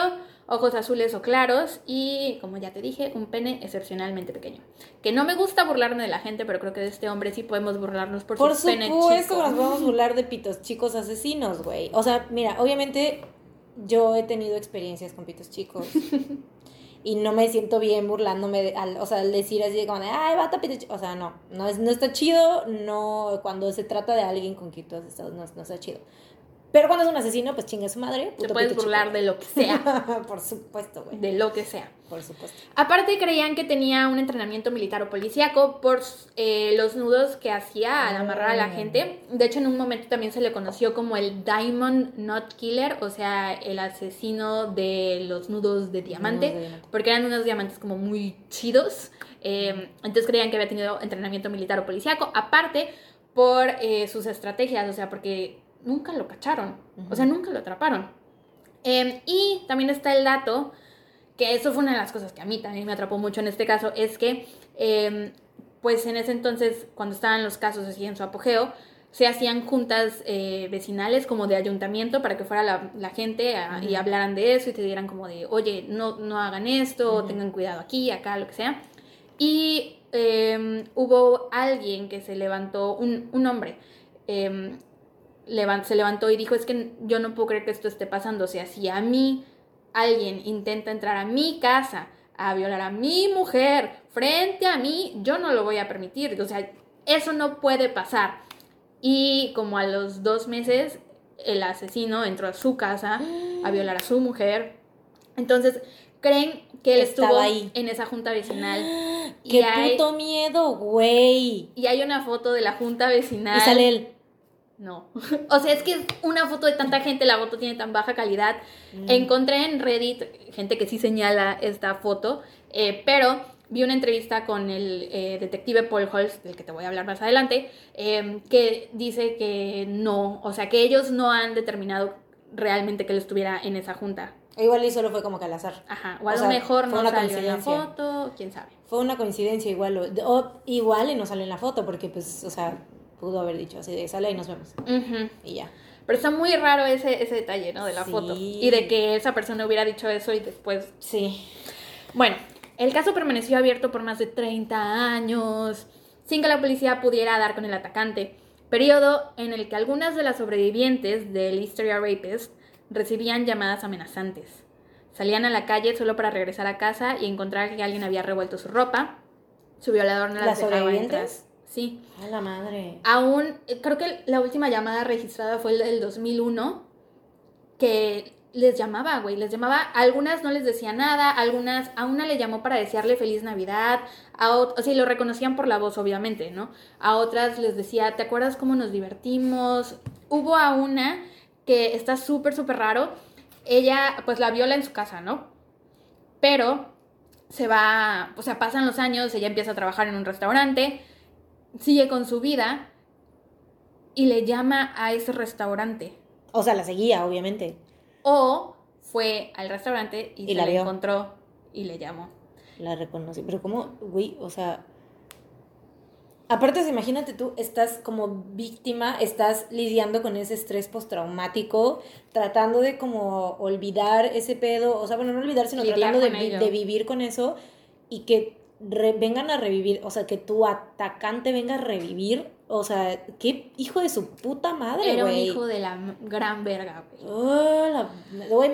ojos azules o claros y, como ya te dije, un pene excepcionalmente pequeño. Que no me gusta burlarme de la gente, pero creo que de este hombre sí podemos burlarnos por,
Por
su pene
supuesto
chico.
que nos podemos burlar de pitos chicos asesinos, güey. O sea, mira, obviamente yo he tenido experiencias con pitos chicos. [laughs] y no me siento bien burlándome, de- al, o sea, al decir así como de, ay, bata pito chico. O sea, no, no, es, no está chido, no, cuando se trata de alguien con quien tú has estado, no, no está chido. Pero cuando es un asesino, pues chinga su madre.
Te
puto
puedes
pito
burlar
chico.
de lo que sea, [laughs]
Por supuesto, güey.
de lo que sea.
Por supuesto.
Aparte creían que tenía un entrenamiento militar o policíaco por eh, los nudos que hacía al amarrar a la
Ah.
gente. De hecho, en un momento también se le conoció como el Diamond Knot Killer, o sea, el asesino de los nudos de diamante,
Nudos de diamante.
porque eran unos diamantes como muy chidos. Eh, entonces creían que había tenido entrenamiento militar o policíaco. Aparte, por eh, sus estrategias, o sea, porque nunca lo cacharon, o sea, nunca lo atraparon. Eh, y también está el dato que eso fue una de las cosas que a mí también me atrapó mucho en este caso, es que, eh, pues en ese entonces, cuando estaban los casos así en su apogeo, se hacían juntas eh, vecinales como de ayuntamiento para que fuera la, la gente a- y hablaran de eso y te dieran como de, oye, no, no hagan esto, tengan cuidado aquí, acá, lo que sea. Y eh, hubo alguien que se levantó, un, un hombre, eh, se levantó y dijo, es que yo no puedo creer que esto esté pasando. O sea, si a mí alguien intenta entrar a mi casa a violar a mi mujer frente a mí, yo no lo voy a permitir. O sea, eso no puede pasar. Y como a los dos meses, el asesino entró a su casa a violar a su mujer. Entonces, creen que él
Estaba
estuvo
ahí.
en esa junta vecinal. [gasps] Y
¡Qué
hay-
puto miedo, güey!
Y hay una foto de la junta vecinal.
Y sale él.
No. [laughs] O sea, es que una foto de tanta gente, la foto tiene tan baja calidad. Encontré en Reddit gente que sí señala esta foto, eh, pero vi una entrevista con el eh, detective Paul Holst, del que te voy a hablar más adelante, eh, que dice que no, o sea, que ellos no han determinado realmente que él estuviera en esa junta.
Igual y solo fue como que al azar.
Ajá, o a lo mejor no
una
salió en la foto, quién sabe.
Fue una coincidencia igual. O, o igual y no sale en la foto, porque pues, o sea, pudo haber dicho así de sale y nos vemos.
Ujú.
Y ya.
Pero está muy raro ese, ese detalle, ¿no? De la
Sí.
foto. Y de que esa persona hubiera dicho eso y después
Sí.
Bueno, el caso permaneció abierto por más de 30 años, sin que la policía pudiera dar con el atacante, periodo en el que algunas de las sobrevivientes del Hysteria Rapist recibían llamadas amenazantes. Salían a la calle solo para regresar a casa y encontrar que alguien había revuelto su ropa. Su violador no las,
¿Las
dejaba
sobrevivientes?
Sí.
A la madre.
Aún, creo que la última llamada registrada fue el del 2001, que les llamaba, güey, les llamaba, algunas no les decía nada, algunas, a una le llamó para desearle feliz Navidad, a o sea, y lo reconocían por la voz, obviamente, ¿no? A otras les decía, ¿te acuerdas cómo nos divertimos? Hubo a una que está súper, súper raro, ella, pues la viola en su casa, ¿no? Pero se va, o sea, pasan los años, ella empieza a trabajar en un restaurante, sigue con su vida y le llama a ese restaurante.
O sea, la seguía, obviamente.
O fue al restaurante y,
Y
se
la
encontró y le llamó.
La reconocí. Pero como, güey, o sea... Aparte, imagínate tú, estás como víctima, estás lidiando con ese estrés postraumático, tratando de como olvidar ese pedo, o sea, bueno, no olvidar, sino
Lidiar
tratando de,
con
vi-
ello.
de vivir con eso y que re- vengan a revivir, o sea, que tu atacante venga a revivir O sea, qué hijo de su puta madre, güey.
Era un hijo de la gran verga, güey.
Oh,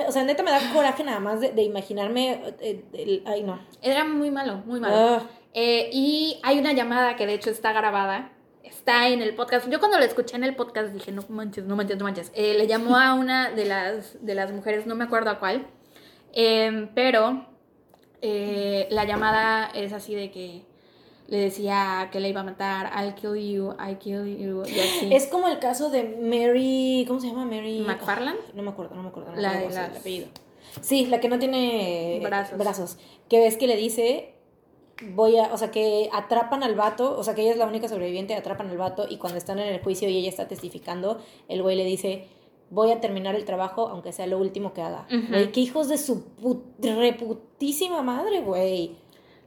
o sea, neta me da coraje nada más de, imaginarme. Eh, ay, no.
Era muy malo, muy malo. Ah. Eh, y hay una llamada que de hecho está grabada. Está en el podcast. Yo cuando la escuché en el podcast dije, no manches, no manches, no manches. Eh, le llamó a una de las, de las mujeres, no me acuerdo a cuál. pero la llamada es así de que le decía que le iba a matar, I'll kill you, I kill you, y así.
Es como el caso de Mary, ¿cómo se llama? Mary
McFarland.
no me acuerdo, no me acuerdo.
la de apellido.
Sí, la que no tiene brazos. brazos. Que ves que le dice, voy a, o sea, que atrapan al vato, o sea, que ella es la única sobreviviente, atrapan al vato y cuando están en el juicio y ella está testificando, el güey le dice, voy a terminar el trabajo aunque sea lo último que haga. Güey, qué hijos de su reputísima madre, güey.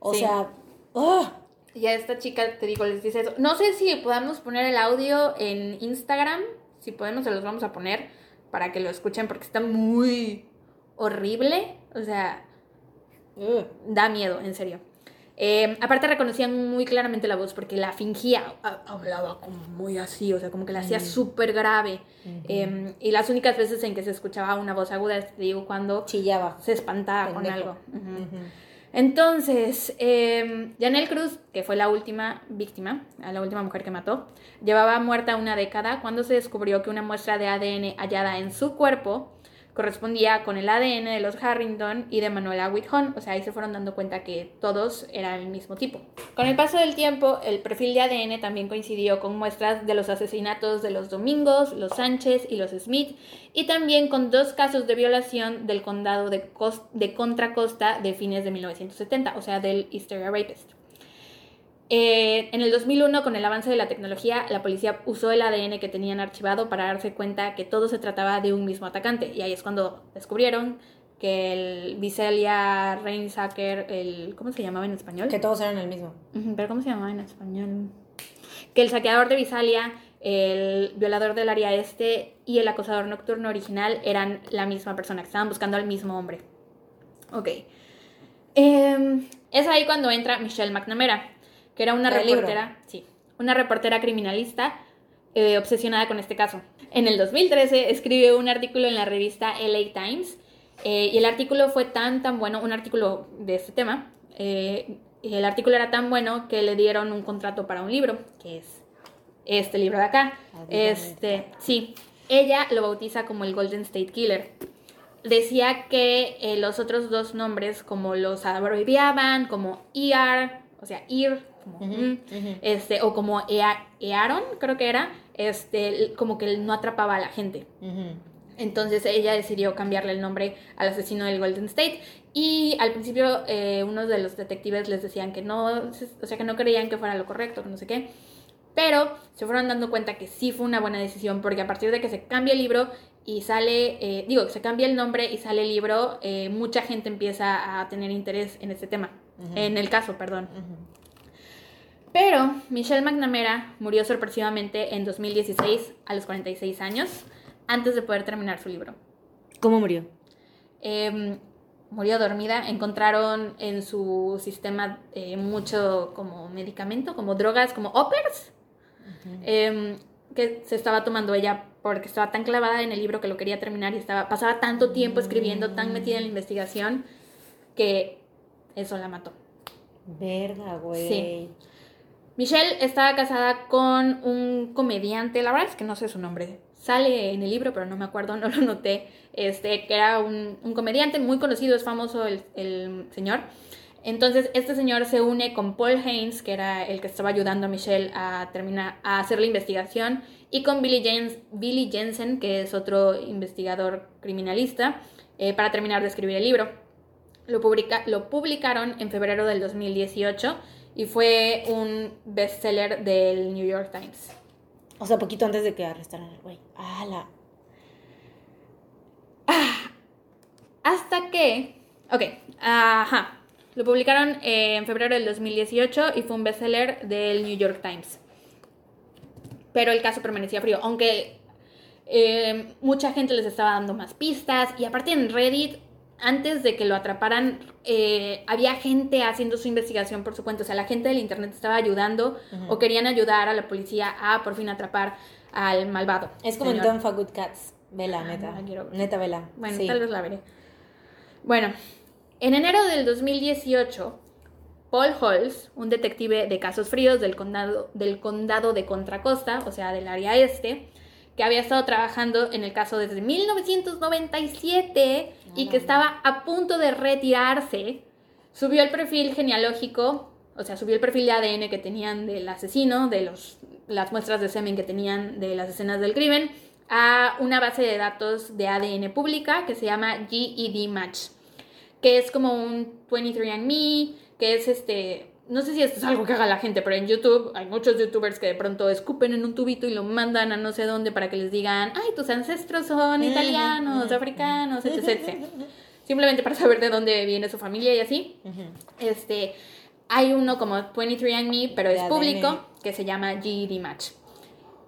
O sea, ¡oh!
Y a esta chica, te digo, les dice eso. No sé si podamos poner el audio en Instagram. Si podemos, se los vamos a poner para que lo escuchen porque está muy horrible. O sea, da miedo, en serio. Em, aparte reconocían muy claramente la voz porque la fingía, hablaba como muy así, o sea, como que la hacía súper grave. Em, y las únicas veces en que se escuchaba una voz aguda, te digo, cuando
chillaba,
se espantaba con algo. Entonces, eh, Janelle Cruz, que fue la última víctima, la última mujer que mató, llevaba muerta una década cuando se descubrió que una muestra de ADN hallada en su cuerpo correspondía con el ADN de los Harrington y de Manuela Whithorn, o sea, ahí se fueron dando cuenta que todos eran el mismo tipo. Con el paso del tiempo, el perfil de ADN también coincidió con muestras de los asesinatos de los Domingos, los Sánchez y los Smith, y también con dos casos de violación del condado de, de Contra Costa de fines de 1970, o sea, del Hysteria Rapist. Eh, en el 2001, con el avance de la tecnología, la policía usó el ADN que tenían archivado para darse cuenta que todo se trataba de un mismo atacante. Y ahí es cuando descubrieron que el Vicelia Reinsacker, el ¿cómo se llamaba en español?
Que todos eran el mismo.
Pero ¿cómo se llamaba en español? Que el saqueador de Visalia, el violador del área este y el acosador nocturno original eran la misma persona, que estaban buscando al mismo hombre. Ok. Em, es ahí cuando entra Michelle McNamara que era una reportera, sí, una reportera criminalista eh, obsesionada con este caso. En el 2013 escribió un artículo en la revista LA Times eh, y el artículo fue tan, tan bueno, un artículo de este tema, eh, y el artículo era tan bueno que le dieron un contrato para un libro, que es este libro de acá. Este, sí, ella lo bautiza como el Golden State Killer. Decía que los otros dos nombres, como los abreviaban, como ER, o sea, IR, este, o como Earon, creo que era, este, como que no atrapaba a la gente. Entonces ella decidió cambiarle el nombre al asesino del Golden State. Y al principio eh, unos de los detectives les decían que no, o sea, que no creían que fuera lo correcto, que no sé qué. Pero se fueron dando cuenta que sí fue una buena decisión porque a partir de que se cambia el libro y sale, eh, digo, se cambia el nombre y sale el libro, eh, mucha gente empieza a tener interés en este tema, en el caso, perdón. Pero Michelle McNamara murió sorpresivamente en 2016 a los 46 años, antes de poder terminar su libro.
¿Cómo murió?
Em, murió dormida. Encontraron en su sistema eh, mucho como medicamento, como drogas, como uppers, em, que se estaba tomando ella porque estaba tan clavada en el libro que lo quería terminar y estaba, pasaba tanto tiempo escribiendo, tan metida en la investigación, que eso la mató.
Verga, güey. Sí.
Michelle estaba casada con un comediante, la verdad es que no sé su nombre. Sale en el libro, pero no me acuerdo, no lo noté. Este, que era un, comediante muy conocido, es famoso el, señor. Entonces, este señor se une con Paul Haynes, que era el que estaba ayudando a Michelle a terminar, a hacer la investigación, y con Billy, Billy Jensen, que es otro investigador criminalista, eh, para terminar de escribir el libro. Lo, publica, lo publicaron en febrero del 2018 y fue un bestseller del New York Times.
O sea, poquito antes de que arrestaran al güey.
¡Hala! Ah, hasta que. Ok, ajá. Lo publicaron en febrero del 2018 y fue un bestseller del New York Times. Pero el caso permanecía frío, aunque eh, mucha gente les estaba dando más pistas y aparte en Reddit antes de que lo atraparan, eh, había gente haciendo su investigación por su cuenta. O sea, la gente del internet estaba ayudando o querían ayudar a la policía a por fin atrapar al malvado.
Es como en Don't Good Cats. Vela, neta. Neta, vela.
Bueno, tal vez la veré. Bueno, en enero del 2018, Paul Halls, un detective de casos fríos del condado, del condado de Contracosta, o sea, del área este, que había estado trabajando en el caso desde 1997 y que estaba a punto de retirarse, subió el perfil genealógico, o sea, subió el perfil de ADN que tenían del asesino, de los, las muestras de semen que tenían de las escenas del crimen, a una base de datos de ADN pública que se llama GED Match, que es como un 23andMe, que es este no sé si esto es algo que haga la gente, pero en YouTube hay muchos youtubers que de pronto escupen en un tubito y lo mandan a no sé dónde para que les digan, ay, tus ancestros son italianos, africanos, etc. Simplemente para saber de dónde viene su familia y así. Este, hay uno como 23andMe, pero es público, que se llama GED Match.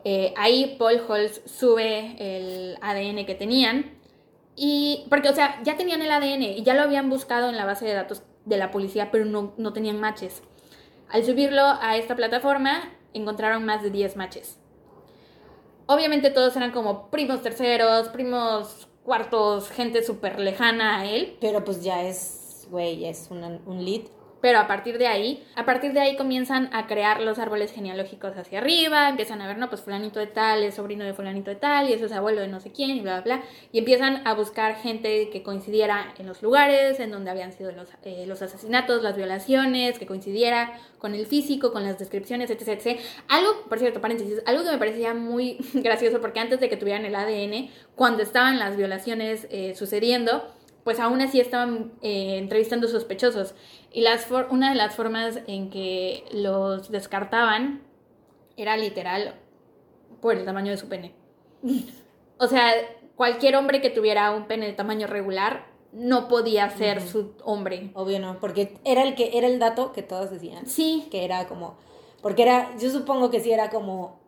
Eh, ahí Paul Holz sube el ADN que tenían. Y, porque, o sea, ya tenían el ADN y ya lo habían buscado en la base de datos de la policía, pero no, no tenían matches. Al subirlo a esta plataforma, encontraron más de 10 matches. Obviamente todos eran como primos terceros, primos cuartos, gente súper lejana a él.
Pero pues ya es, güey, es un lead.
Pero a partir de ahí, a partir de ahí comienzan a crear los árboles genealógicos hacia arriba, empiezan a ver, no, pues fulanito de tal es sobrino de fulanito de tal y eso es abuelo de no sé quién y bla, bla, bla. Y empiezan a buscar gente que coincidiera en los lugares en donde habían sido los, eh, los asesinatos, las violaciones, que coincidiera con el físico, con las descripciones, etc, etc. Algo, por cierto, paréntesis, algo que me parecía muy [laughs] gracioso porque antes de que tuvieran el ADN, cuando estaban las violaciones eh, sucediendo, pues aún así estaban eh, entrevistando sospechosos. Y las una de las formas en que los descartaban era literal por el tamaño de su pene. o sea, cualquier hombre que tuviera un pene de tamaño regular no podía ser su hombre.
Obvio no, porque era el que era el dato que todos decían.
Sí.
Que era como porque era yo supongo que sí era como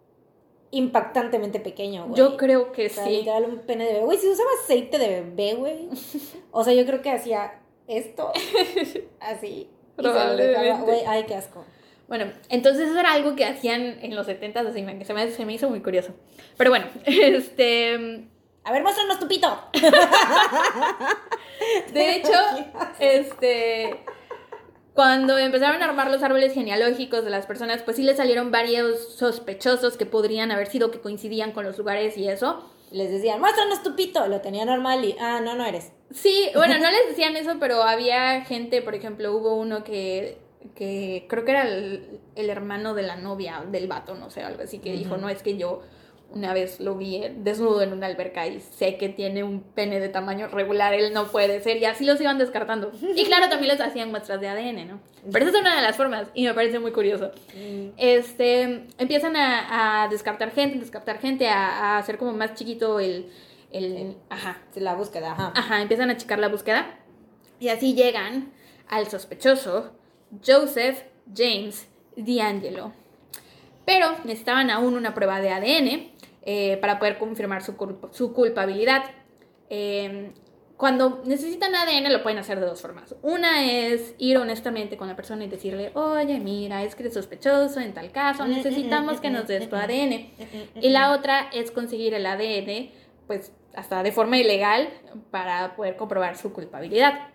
impactantemente pequeño, güey.
Yo creo que sí.
Literal un pene de bebé. Güey, si usaba aceite de bebé, güey. [laughs] O sea, yo creo que hacía esto así. Probablemente. Güey, ay, qué asco.
Bueno, entonces eso era algo que hacían en los 70 así que se me, se me hizo muy curioso. Pero bueno, [laughs] este...
A ver, muéstranos tu pito. [laughs]
De hecho, este cuando empezaron a armar los árboles genealógicos de las personas, pues sí les salieron varios sospechosos que podrían haber sido que coincidían con los lugares y eso.
Les decían, muéstranos tu pito, lo tenía normal y, ah, no, no eres.
Sí, bueno, no [laughs] les decían eso, pero había gente, por ejemplo, hubo uno que, que creo que era el, hermano de la novia del vato, no sé, algo así, que dijo, no, es que yo una vez lo vi desnudo en una alberca y sé que tiene un pene de tamaño regular, él no puede ser, y así los iban descartando. Y claro, también les hacían muestras de ADN, ¿no? Pero esa es una de las formas, y me parece muy curioso. Mm. Este, empiezan a, descartar gente, descartar gente, a, hacer como más chiquito el, el,
ajá. La búsqueda, ajá.
Ajá, empiezan a achicar la búsqueda, y así llegan al sospechoso Joseph James D'Angelo. Pero necesitaban aún una prueba de ADN eh, para poder confirmar su, su culpabilidad. Em, cuando necesitan ADN lo pueden hacer de dos formas. Una es ir honestamente con la persona y decirle, oye, mira, es que eres sospechoso en tal caso, necesitamos que nos des tu ADN. Y la otra es conseguir el ADN, pues hasta de forma ilegal, para poder comprobar su culpabilidad.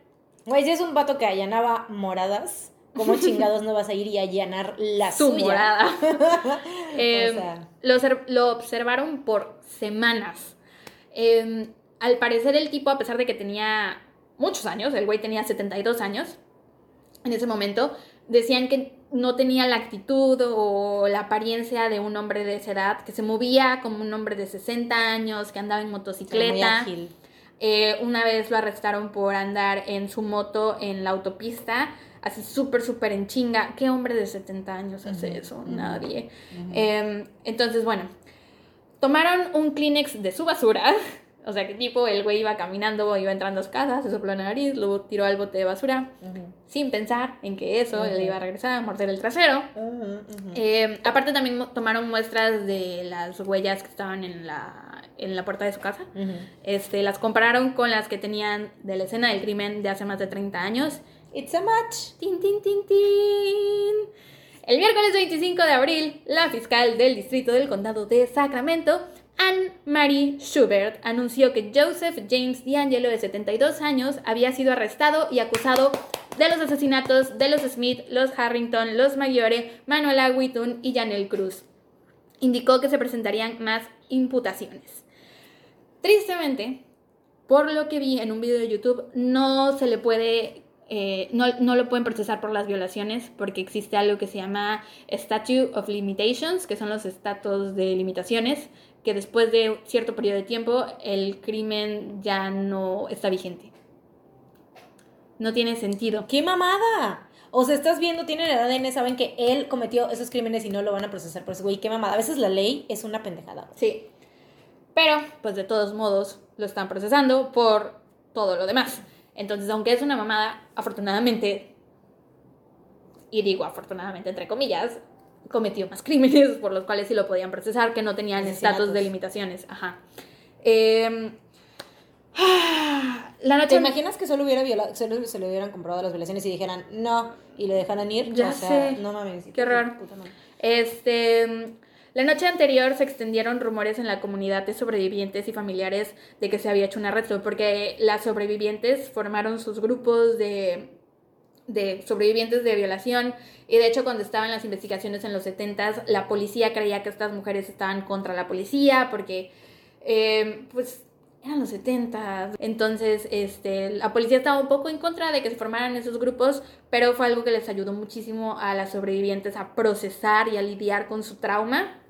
Güey, si es un vato que allanaba moradas, ¿cómo [laughs] chingados no vas a ir y allanar la
Su morada. [laughs] [laughs] Em, lo, observaron por semanas. Em, al parecer el tipo, a pesar de que tenía muchos años, el güey tenía 72 años en ese momento, decían que no tenía la actitud o la apariencia de un hombre de esa edad, que se movía como un hombre de 60 años, que andaba en motocicleta. Eh, una vez lo arrestaron por andar en su moto en la autopista así súper, súper en chinga. ¿Qué hombre de 70 años hace eso? Nadie. Em, entonces, bueno, tomaron un Kleenex de su basura, [laughs] O sea, que tipo, el güey iba caminando, iba entrando a su casa, se sopló la nariz, luego tiró al bote de basura, sin pensar en que eso le iba a regresar a morder el trasero. Eh, aparte también tomaron muestras de las huellas que estaban en la, en la puerta de su casa. este, las compararon con las que tenían de la escena del crimen de hace más de 30 años.
It's a match.
Tin, tin, tin, tin. El miércoles 25 de abril, la fiscal del Distrito del Condado de Sacramento Anne-Marie Schubert anunció que Joseph James D'Angelo, de 72 años, había sido arrestado y acusado de los asesinatos de los Smith, los Harrington, los Maggiore, Manuela Whitton y Janelle Cruz. Indicó que se presentarían más imputaciones. Tristemente, por lo que vi en un video de YouTube, no se le puede eh, no, no, lo pueden procesar por las violaciones porque existe algo que se llama Statute of Limitations, que son los estatus de limitaciones, que después de cierto periodo de tiempo el crimen ya no está vigente. No tiene sentido.
¡Qué mamada! O sea, estás viendo, tienen el ADN, saben que él cometió esos crímenes y no lo van a procesar por eso, güey. ¡Qué mamada! A veces la ley es una pendejada.
Sí. Pero, pues de todos modos, lo están procesando por todo lo demás. Entonces, aunque es una mamada, afortunadamente, y digo afortunadamente entre comillas, cometió más crímenes por los cuales sí lo podían procesar, que no tenían estatus de limitaciones. Ajá. Em, [sighs]
la noche... ¿Te imaginas que solo hubiera violado, solo se le hubieran comprobado las violaciones y dijeran no y lo dejaran ir?
Ya sé.
No mames.
Qué raro. Este. La noche anterior se extendieron rumores en la comunidad de sobrevivientes y familiares de que se había hecho un arresto, porque las sobrevivientes formaron sus grupos de de sobrevivientes de violación. Y de hecho cuando estaban las investigaciones en los 70 la policía creía que estas mujeres estaban contra la policía porque eh, pues eran los 70 entonces este la policía estaba un poco en contra de que se formaran esos grupos pero fue algo que les ayudó muchísimo a las sobrevivientes a procesar y a lidiar con su trauma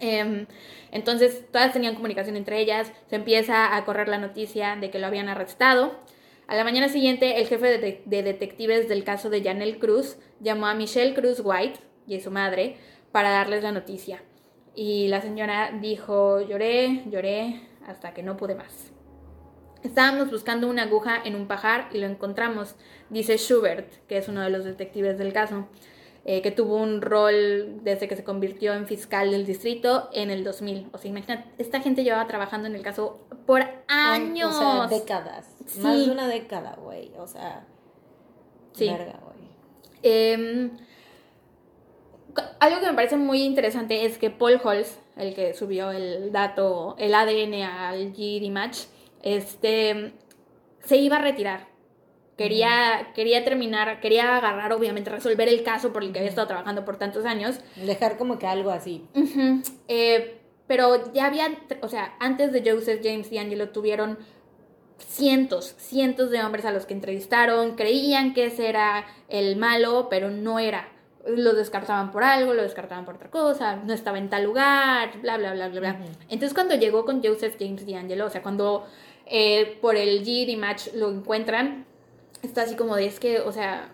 em, entonces todas tenían comunicación entre ellas se empieza a correr la noticia de que lo habían arrestado a la mañana siguiente, el jefe de, detectives del caso de Janelle Cruz llamó a Michelle Cruz White y a su madre para darles la noticia. Y la señora dijo, lloré, lloré, hasta que no pude más. Estábamos buscando una aguja en un pajar y lo encontramos, dice Schubert, que es uno de los detectives del caso. Eh, que tuvo un rol desde que se convirtió en fiscal del distrito en el 2000. O sea, imagínate, esta gente llevaba trabajando en el caso por años.
O sea, décadas. Más de una década, güey. O sea,
sí. güey. Em, algo que me parece muy interesante es que Paul Holz, el que subió el dato, el ADN al GD Match, este, se iba a retirar Quería, quería terminar, quería agarrar, obviamente, resolver el caso por el que había estado trabajando por tantos años.
Dejar como que algo así.
Eh, pero ya había, o sea, antes de Joseph James y Angelo tuvieron cientos, cientos de hombres a los que entrevistaron, creían que ese era el malo, pero no era. Lo descartaban por algo, lo descartaban por otra cosa, no estaba en tal lugar, bla, bla, bla, bla, bla. Entonces cuando llegó con Joseph James y Angelo, o sea, cuando eh, por el GD match lo encuentran, está así como de, es que, o sea,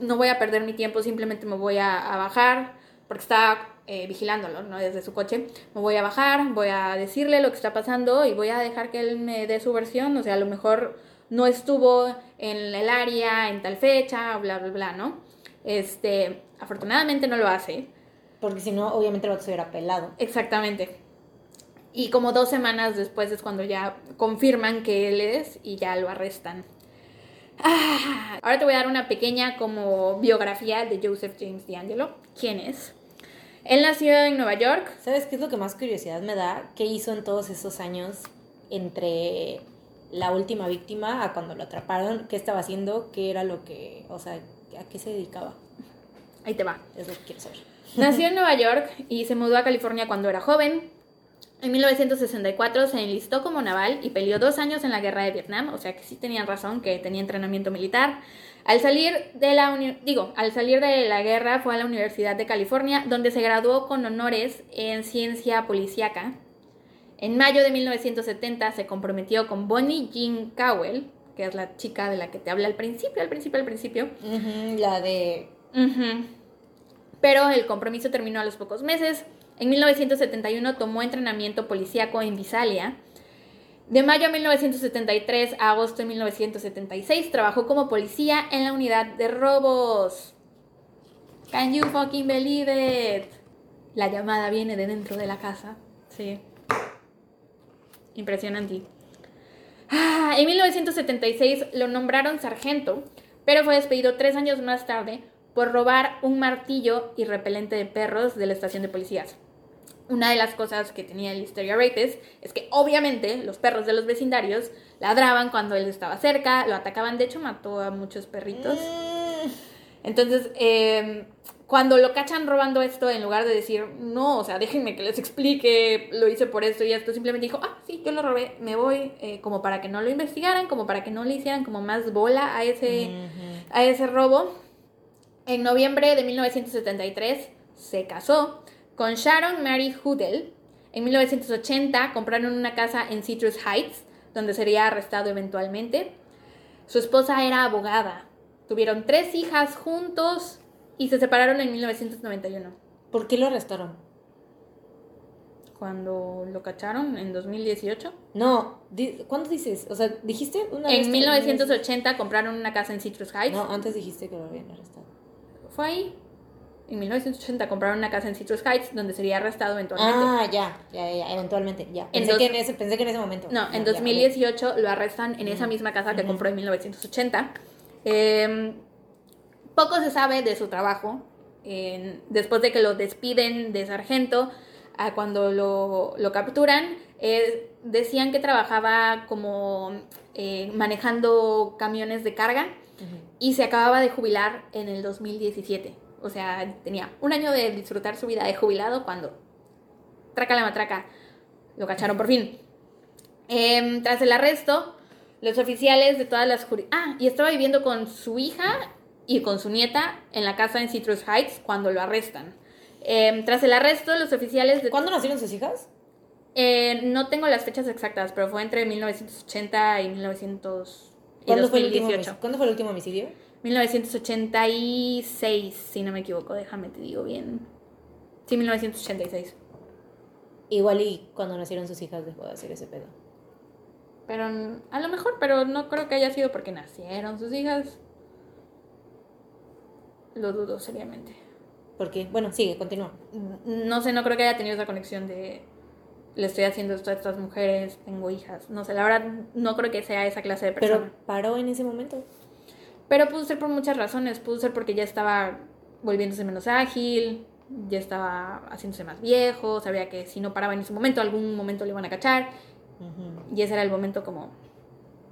no voy a perder mi tiempo, simplemente me voy a, bajar, porque está eh, vigilándolo, ¿no? Desde su coche, me voy a bajar, voy a decirle lo que está pasando y voy a dejar que él me dé su versión, o sea, a lo mejor no estuvo en el área en tal fecha, bla, bla, bla, ¿no? Este, afortunadamente no lo hace.
Porque si no, obviamente lo hubiera pelado.
Exactamente. Y como dos semanas después es cuando ya confirman que él es y ya lo arrestan. Ah, [laughs] ahora te voy a dar una pequeña como biografía de Joseph James D'Angelo. ¿Quién es? Él nació en Nueva York.
¿Sabes qué es lo que más curiosidad me da? ¿Qué hizo en todos esos años entre la última víctima a cuando lo atraparon? ¿Qué estaba haciendo? ¿Qué era lo que, o sea, a qué se dedicaba?
Ahí te va.
Es lo que quiero saber.
Nació en Nueva York y se mudó a California cuando era joven. En 1964 se enlistó como naval y peleó dos años en la guerra de Vietnam, o sea que sí tenían razón, que tenía entrenamiento militar. Al salir de la digo, al salir de la guerra fue a la Universidad de California, donde se graduó con honores en ciencia policíaca. En mayo de 1970 se comprometió con Bonnie Jean Cowell, que es la chica de la que te hablé al principio, al principio, al principio.
la de...
Pero el compromiso terminó a los pocos meses. En 1971 tomó entrenamiento policíaco en Visalia. De mayo de 1973 a agosto de 1976 trabajó como policía en la unidad de robos. Can you fucking believe it? La llamada viene de dentro de la casa. Sí. Impresionante. Ah, en 1976 lo nombraron sargento, pero fue despedido tres años más tarde por robar un martillo y repelente de perros de la estación de policías. Una de las cosas que tenía el Hysteria Rates es que obviamente los perros de los vecindarios ladraban cuando él estaba cerca, lo atacaban, de hecho mató a muchos perritos. Mm. Entonces, eh, cuando lo cachan robando esto, en lugar de decir, no, o sea, déjenme que les explique, lo hice por esto y esto, simplemente dijo, ah, sí, yo lo robé, me voy, eh, como para que no lo investigaran, como para que no le hicieran como más bola a ese, a ese robo. En noviembre de 1973 se casó con Sharon Mary Hoodle. En 1980 compraron una casa en Citrus Heights, donde sería arrestado eventualmente. Su esposa era abogada. Tuvieron tres hijas juntos y se separaron en 1991.
¿Por qué lo arrestaron?
Cuando lo cacharon en 2018.
No, ¿cuándo dices? O sea, dijiste
una En 1980 compraron una casa en Citrus Heights.
No, antes dijiste que lo habían arrestado.
Fue ahí. En 1980 compraron una casa en Citrus Heights donde sería arrestado eventualmente.
Ah, ya, ya, ya, eventualmente, ya. Pensé, que en ese, pensé que en ese momento.
No, en 2018 lo arrestan en esa misma casa que compró en 1980. Eh, poco se sabe de su trabajo. después de que lo despiden de sargento, a cuando lo, capturan, eh, decían que trabajaba como eh, manejando camiones de carga y se acababa de jubilar en el 2017. O sea, tenía un año de disfrutar su vida de jubilado cuando, traca la matraca, lo cacharon por fin. Em, tras el arresto, los oficiales de todas las Ah, y estaba viviendo con su hija y con su nieta en la casa en Citrus Heights cuando lo arrestan. Em, tras el arresto, los oficiales... De
¿Cuándo nacieron sus hijas?
Eh, no tengo las fechas exactas, pero fue entre 1980 y 1900...
¿Cuándo, Fue el último, ¿Cuándo fue el último homicidio?
1986, si no me equivoco, déjame te digo bien. Sí, 1986.
Igual y cuando nacieron sus hijas dejó de hacer ese pedo.
Pero a lo mejor, pero no creo que haya sido porque nacieron sus hijas. Lo dudo seriamente.
Porque, bueno, sigue, continúa.
No sé, no creo que haya tenido esa conexión de le estoy haciendo esto a estas mujeres, tengo hijas. No sé, la verdad no creo que sea esa clase de persona.
Pero paró en ese momento.
Pero pudo ser por muchas razones. Pudo ser porque ya estaba volviéndose menos ágil, ya estaba haciéndose más viejo, sabía que si no paraba en ese momento, algún momento le iban a cachar. Y ese era el momento como,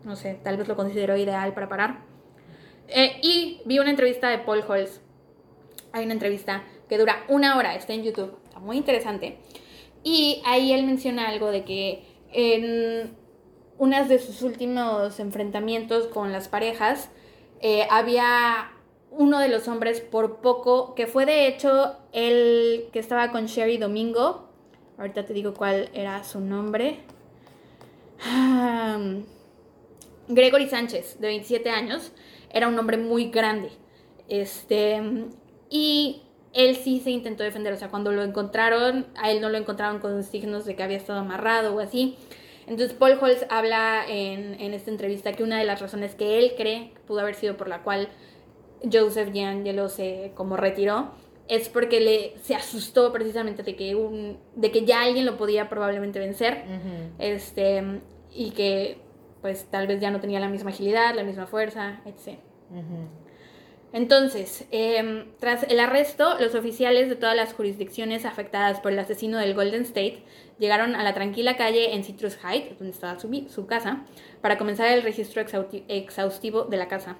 no sé, tal vez lo consideró ideal para parar. Eh, y vi una entrevista de Paul Holz. Hay una entrevista que dura una hora, está en YouTube, está muy interesante. Y ahí él menciona algo de que en unas de sus últimos enfrentamientos con las parejas, eh, había uno de los hombres por poco, que fue de hecho el que estaba con Sherry Domingo. Ahorita te digo cuál era su nombre. Gregory Sánchez, de 27 años era un hombre muy grande. Este, y él sí se intentó defender, o sea, cuando lo encontraron, a él no lo encontraron con signos de que había estado amarrado o así. Entonces Paul Holtz habla en, en esta entrevista que una de las razones que él cree pudo haber sido por la cual Joseph Giangelo se como retiró es porque le se asustó precisamente de que un de que ya alguien lo podía probablemente vencer. Este y que pues tal vez ya no tenía la misma agilidad, la misma fuerza, etc. Entonces, em, tras el arresto, los oficiales de todas las jurisdicciones afectadas por el asesino del Golden State llegaron a la tranquila calle en Citrus Heights, donde estaba su, su casa, para comenzar el registro exhaustivo de la casa.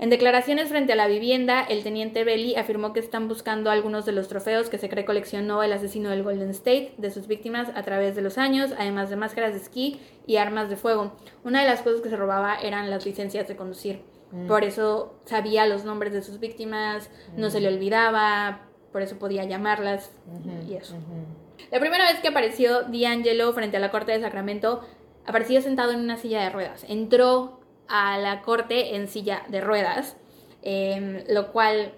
En declaraciones frente a la vivienda, el teniente Belly afirmó que están buscando algunos de los trofeos que se cree coleccionó el asesino del Golden State de sus víctimas a través de los años, además de máscaras de esquí y armas de fuego. Una de las cosas que se robaba eran las licencias de conducir. Mm. Por eso sabía los nombres de sus víctimas, no se le mm. olvidaba, por eso podía llamarlas y eso. La primera vez que apareció D'Angelo frente a la corte de Sacramento, apareció sentado en una silla de ruedas. Entró a la corte en silla de ruedas, em, lo cual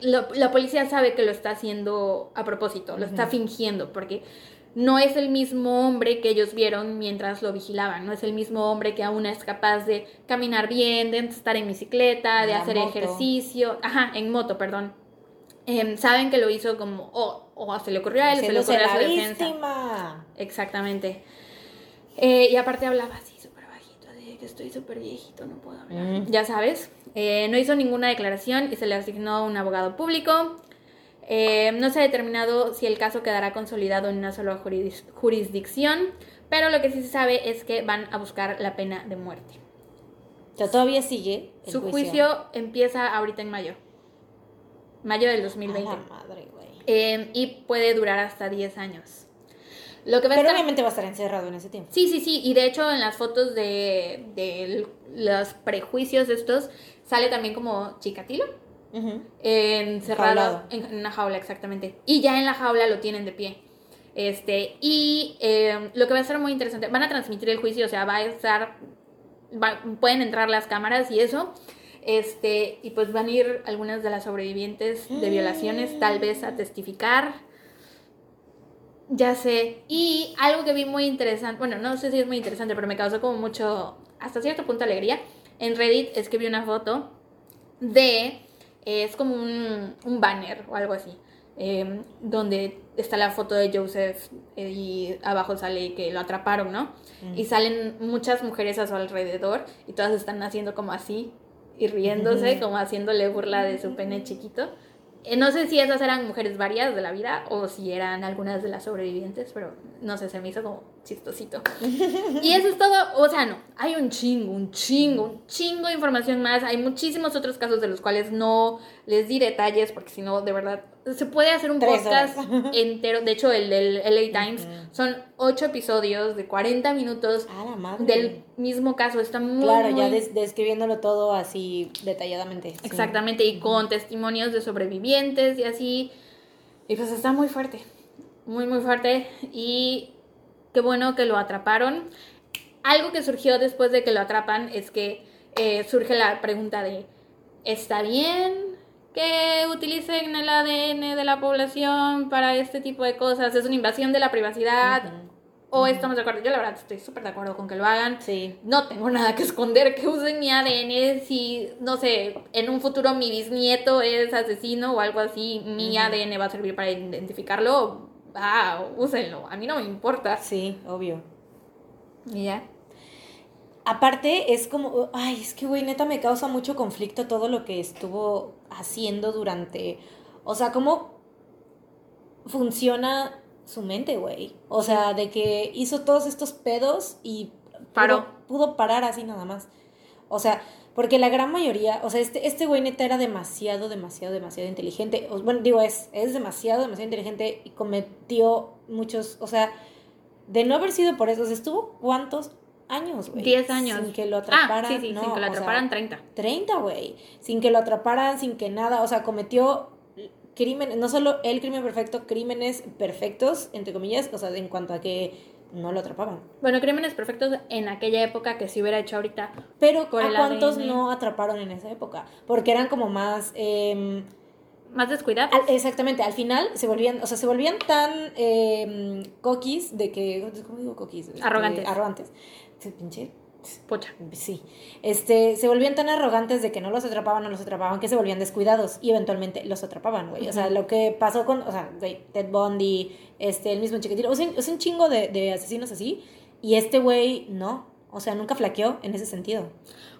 la policía sabe que lo está haciendo a propósito, lo está fingiendo, porque no es el mismo hombre que ellos vieron mientras lo vigilaban, no es el mismo hombre que aún es capaz de caminar bien, de estar en bicicleta, de hacer ejercicio, ajá, en moto, perdón. Em, saben que lo hizo como, o se le ocurrió a él, se le ocurrió a su defensa. Exactamente. Eh, y aparte hablaba así súper bajito, de que estoy súper viejito, no puedo hablar. Mm. Ya sabes, eh, no hizo ninguna declaración y se le asignó un abogado público. Eh, no se ha determinado si el caso quedará consolidado en una sola jurisdicción, pero lo que sí se sabe es que van a buscar la pena de muerte.
O todavía sigue.
Su juicio. empieza ahorita en mayo. Mayo del 2020.
madre, güey.
Eh, y puede durar hasta 10 años. Lo que
Pero obviamente va a estar encerrado en ese tiempo.
Sí, sí, sí. Y de hecho en las fotos de, de los prejuicios estos sale también como chicatilo encerrado en, una jaula, exactamente. Y ya en la jaula lo tienen de pie. Este, y em, lo que va a ser muy interesante, van a transmitir el juicio, o sea, va a estar, pueden entrar las cámaras y eso. Este, y pues van a ir algunas de las sobrevivientes de violaciones, tal vez a testificar. Ya sé. Y algo que vi muy interesante, bueno, no sé si es muy interesante, pero me causó como mucho, hasta cierto punto, alegría. En Reddit es que vi una foto de es como un, un banner o algo así, em, donde está la foto de Joseph eh, y abajo sale que lo atraparon, ¿no? Mm. Y salen muchas mujeres a su alrededor y todas están haciendo como así y riéndose, como haciéndole burla de su pene chiquito. Eh, no sé si esas eran mujeres varias de la vida o si eran algunas de las sobrevivientes, pero no sé, se me hizo como chistosito. [laughs] y eso es todo, o sea, no, hay un chingo, un chingo, un chingo de información más. Hay muchísimos otros casos de los cuales no les di detalles porque si no, de verdad, se puede hacer un podcast [laughs] entero. De hecho, el del LA Times son ocho episodios de 40 minutos del mismo caso. Está muy.
Claro, ya describiéndolo todo así detalladamente.
Exactamente, y con testimonios de sobrevivientes y así. Y pues está muy fuerte. Muy, muy fuerte. Y qué bueno que lo atraparon. Algo que surgió después de que lo atrapan es que eh, surge la pregunta de, ¿está bien que utilicen el ADN de la población para este tipo de cosas? ¿Es una invasión de la privacidad? ¿O estamos de acuerdo? Yo la verdad estoy súper de acuerdo con que lo hagan.
Sí.
No tengo nada que esconder que usen mi ADN. Si, no sé, en un futuro mi bisnieto es asesino o algo así, mi ADN va a servir para identificarlo ah, úsenlo, a mí no me importa.
Sí, obvio.
Y ya.
Aparte, es como, ay, es que, güey, neta me causa mucho conflicto todo lo que estuvo haciendo durante, o sea, cómo funciona su mente, güey. O sea, de que hizo todos estos pedos y
Paró.
pudo parar así nada más. O sea, porque la gran mayoría, o sea, este, este güey neta era demasiado, demasiado, demasiado inteligente. Bueno, digo, es, es demasiado, demasiado inteligente y cometió muchos, o sea, de no haber sido por eso, o sea, estuvo cuántos años, güey.
Diez años.
Sin que lo atraparan.
Ah, sí, sí, sin que lo atraparan, treinta.
Treinta, güey. Sin que lo atraparan, sin que nada, o sea, cometió crímenes, no solo el crimen perfecto, crímenes perfectos, entre comillas, o sea, en cuanto a que no lo atrapaban.
Bueno, crímenes perfectos en aquella época que se hubiera hecho ahorita.
Pero ¿a cuántos no atraparon en esa época? Porque eran como más... Eh,
más descuidados.
exactamente, al final se volvían, o sea, se volvían tan eh, coquis de que, ¿cómo digo coquis? Este,
arrogantes.
arrogantes. Pinche
Pocha.
Sí. Este, se volvían tan arrogantes de que no los atrapaban, no los atrapaban, que se volvían descuidados y eventualmente los atrapaban, güey. O sea, lo que pasó con, o sea, güey, Ted Bundy, este, el mismo chiquitito, o sea, es un chingo de, de asesinos así. Y este güey, no. O sea, nunca flaqueó en ese sentido.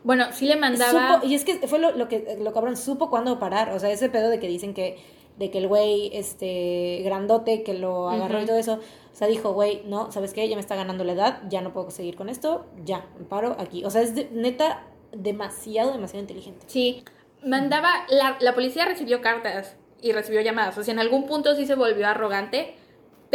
Bueno, sí le mandaba.
y es que fue lo, lo, que, lo cabrón, supo cuándo parar. O sea, ese pedo de que dicen que, de que el güey, este, grandote, que lo agarró y todo eso o sea, dijo, güey, no, ¿sabes qué? Ya me está ganando la edad, ya no puedo seguir con esto, ya, me paro aquí. O sea, es neta demasiado, demasiado inteligente.
Sí, mandaba, la, la policía recibió cartas y recibió llamadas. O sea, en algún punto sí se volvió arrogante,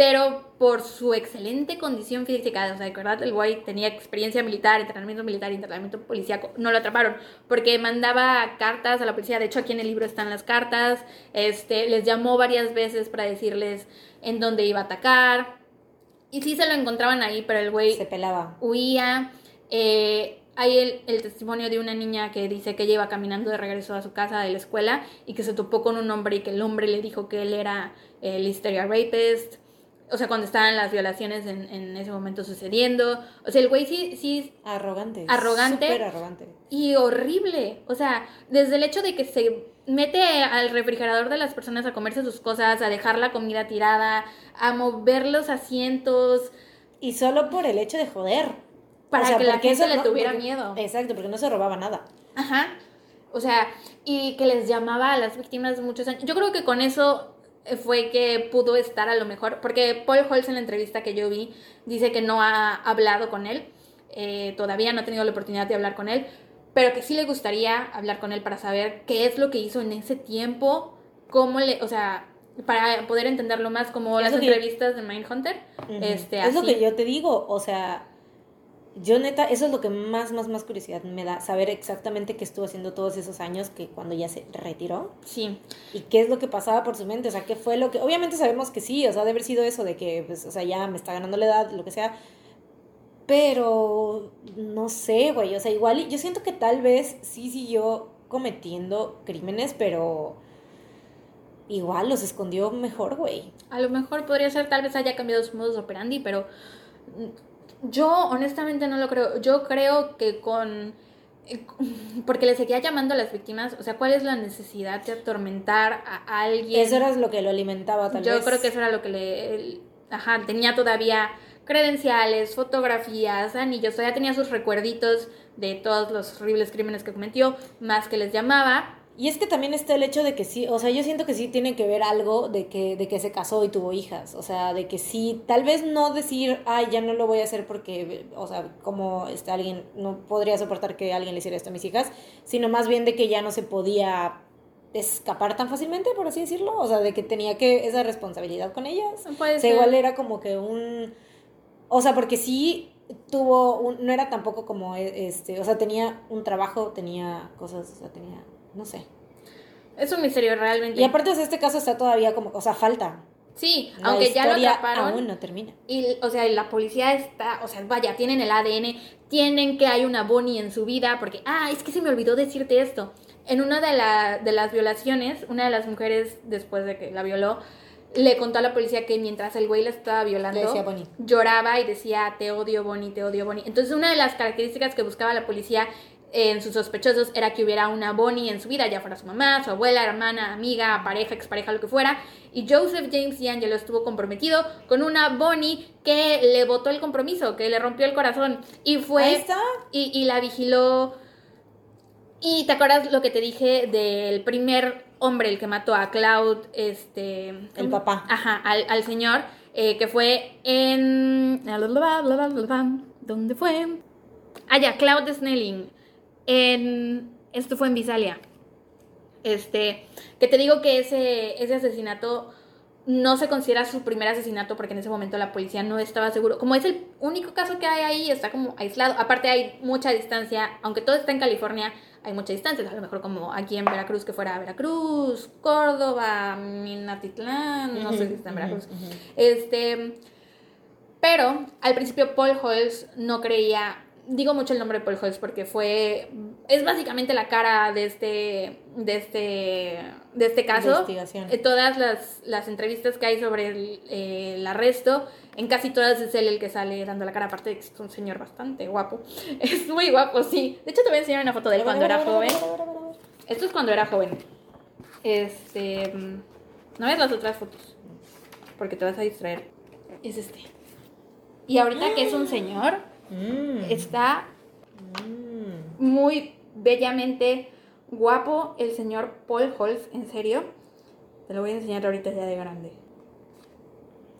pero por su excelente condición física, o sea, de verdad el güey tenía experiencia militar, entrenamiento militar, entrenamiento policíaco, no lo atraparon, porque mandaba cartas a la policía, de hecho aquí en el libro están las cartas, este, les llamó varias veces para decirles en dónde iba a atacar, y sí se lo encontraban ahí, pero el güey...
Se pelaba.
Huía. Eh, hay el, el, testimonio de una niña que dice que ella iba caminando de regreso a su casa de la escuela y que se topó con un hombre y que el hombre le dijo que él era el hysteria rapist. O sea, cuando estaban las violaciones en, en ese momento sucediendo. O sea, el güey sí, sí.
Arrogante.
Arrogante.
Súper arrogante.
Y horrible. O sea, desde el hecho de que se mete al refrigerador de las personas a comerse sus cosas, a dejar la comida tirada, a mover los asientos.
Y solo por el hecho de joder.
Para que la gente le tuviera miedo.
Exacto, porque no se robaba nada.
Ajá. O sea, y que les llamaba a las víctimas de muchos años. Yo creo que con eso fue que pudo estar a lo mejor, porque Paul Holtz en la entrevista que yo vi dice que no ha hablado con él, eh, todavía no ha tenido la oportunidad de hablar con él, pero que sí le gustaría hablar con él para saber qué es lo que hizo en ese tiempo, cómo le, o sea, para poder entenderlo más, como las entrevistas de Mindhunter. este,
es lo que yo te digo, o sea, yo neta, eso es lo que más, más, más curiosidad me da, saber exactamente qué estuvo haciendo todos esos años que cuando ya se retiró.
Sí.
Y qué es lo que pasaba por su mente, o sea, qué fue lo que, obviamente sabemos que sí, o sea, debe haber sido eso de que, pues, o sea, ya me está ganando la edad, lo que sea, pero no sé, güey, o sea, igual yo siento que tal vez sí siguió cometiendo crímenes, pero igual los escondió mejor, güey.
A lo mejor podría ser, tal vez haya cambiado su modus operandi, pero yo honestamente no lo creo. Yo creo que con... Eh, [laughs] porque le seguía llamando a las víctimas, o sea, ¿cuál es la necesidad de atormentar a alguien?
Eso era lo que lo alimentaba tal
Yo
vez.
Creo que eso era lo que le... Ajá, tenía todavía credenciales, fotografías, anillos, todavía tenía sus recuerditos de todos los horribles crímenes que cometió, más que les llamaba.
Y es que también está el hecho de que sí, o sea, yo siento que sí tiene que ver algo de que, de que se casó y tuvo hijas, o sea, de que sí, tal vez no decir, ay, ya no lo voy a hacer porque, o sea, como este, alguien, no podría soportar que alguien le hiciera esto a mis hijas, sino más bien de que ya no se podía escapar tan fácilmente, por así decirlo, o sea, de que tenía que esa responsabilidad con ellas.
puede
o sea, igual era como que un, o sea, porque sí tuvo, un, no era tampoco como, este, o sea, tenía un trabajo, tenía cosas, o sea, tenía no sé.
Es un misterio realmente.
Y aparte, de este caso está todavía como, o sea, falta.
Sí, aunque ya lo atraparon.
Aún no termina.
Y, o sea, la policía está, o sea, vaya, tienen el ADN, tienen que hay una Bonnie en su vida, porque, ah, es que se me olvidó decirte esto. En una de, la, de las violaciones, una de las mujeres, después de que la violó, le contó a la policía que mientras el güey la estaba violando, lloraba y decía, te odio, Bonnie, te odio, Bonnie. Entonces, una de las características que buscaba la policía en sus sospechosos era que hubiera una Bonnie en su vida, ya fuera su mamá, su abuela, hermana, amiga, pareja, expareja, lo que fuera. Y Joseph James D'Angelo estuvo comprometido con una Bonnie que le votó el compromiso, que le rompió el corazón. Y fue. Y, y la vigiló. Y te acuerdas lo que te dije del primer hombre, el que mató a Cloud, este.
El papá.
Ajá, al, al señor, eh, que fue en. ¿Dónde fue? Ah, ya, Cloud Snelling en, esto fue en Visalia. Este, que te digo que ese, ese asesinato no se considera su primer asesinato porque en ese momento la policía no estaba seguro. Como es el único caso que hay ahí, está como aislado. Aparte hay mucha distancia, aunque todo está en California, hay mucha distancia. A lo mejor como aquí en Veracruz, que fuera Veracruz, Córdoba, Minatitlán, no sé si está en Veracruz. Este, pero al principio Paul Holz no creía digo mucho el nombre de Paul Holtz porque fue es básicamente la cara de este de este de este caso.
Eh,
todas las, las, entrevistas que hay sobre el, eh, el, arresto en casi todas es él el que sale dando la cara. Aparte de que es un señor bastante guapo. [laughs] Es muy guapo sí. De hecho te voy a enseñar una foto de él cuando era joven. Esto es cuando era joven. Este no ves las otras fotos porque te vas a distraer. Es este. Y ahorita que es un señor Mm. Está mm. muy bellamente guapo el señor Paul Holz, en serio. Te lo voy a enseñar ahorita ya de grande.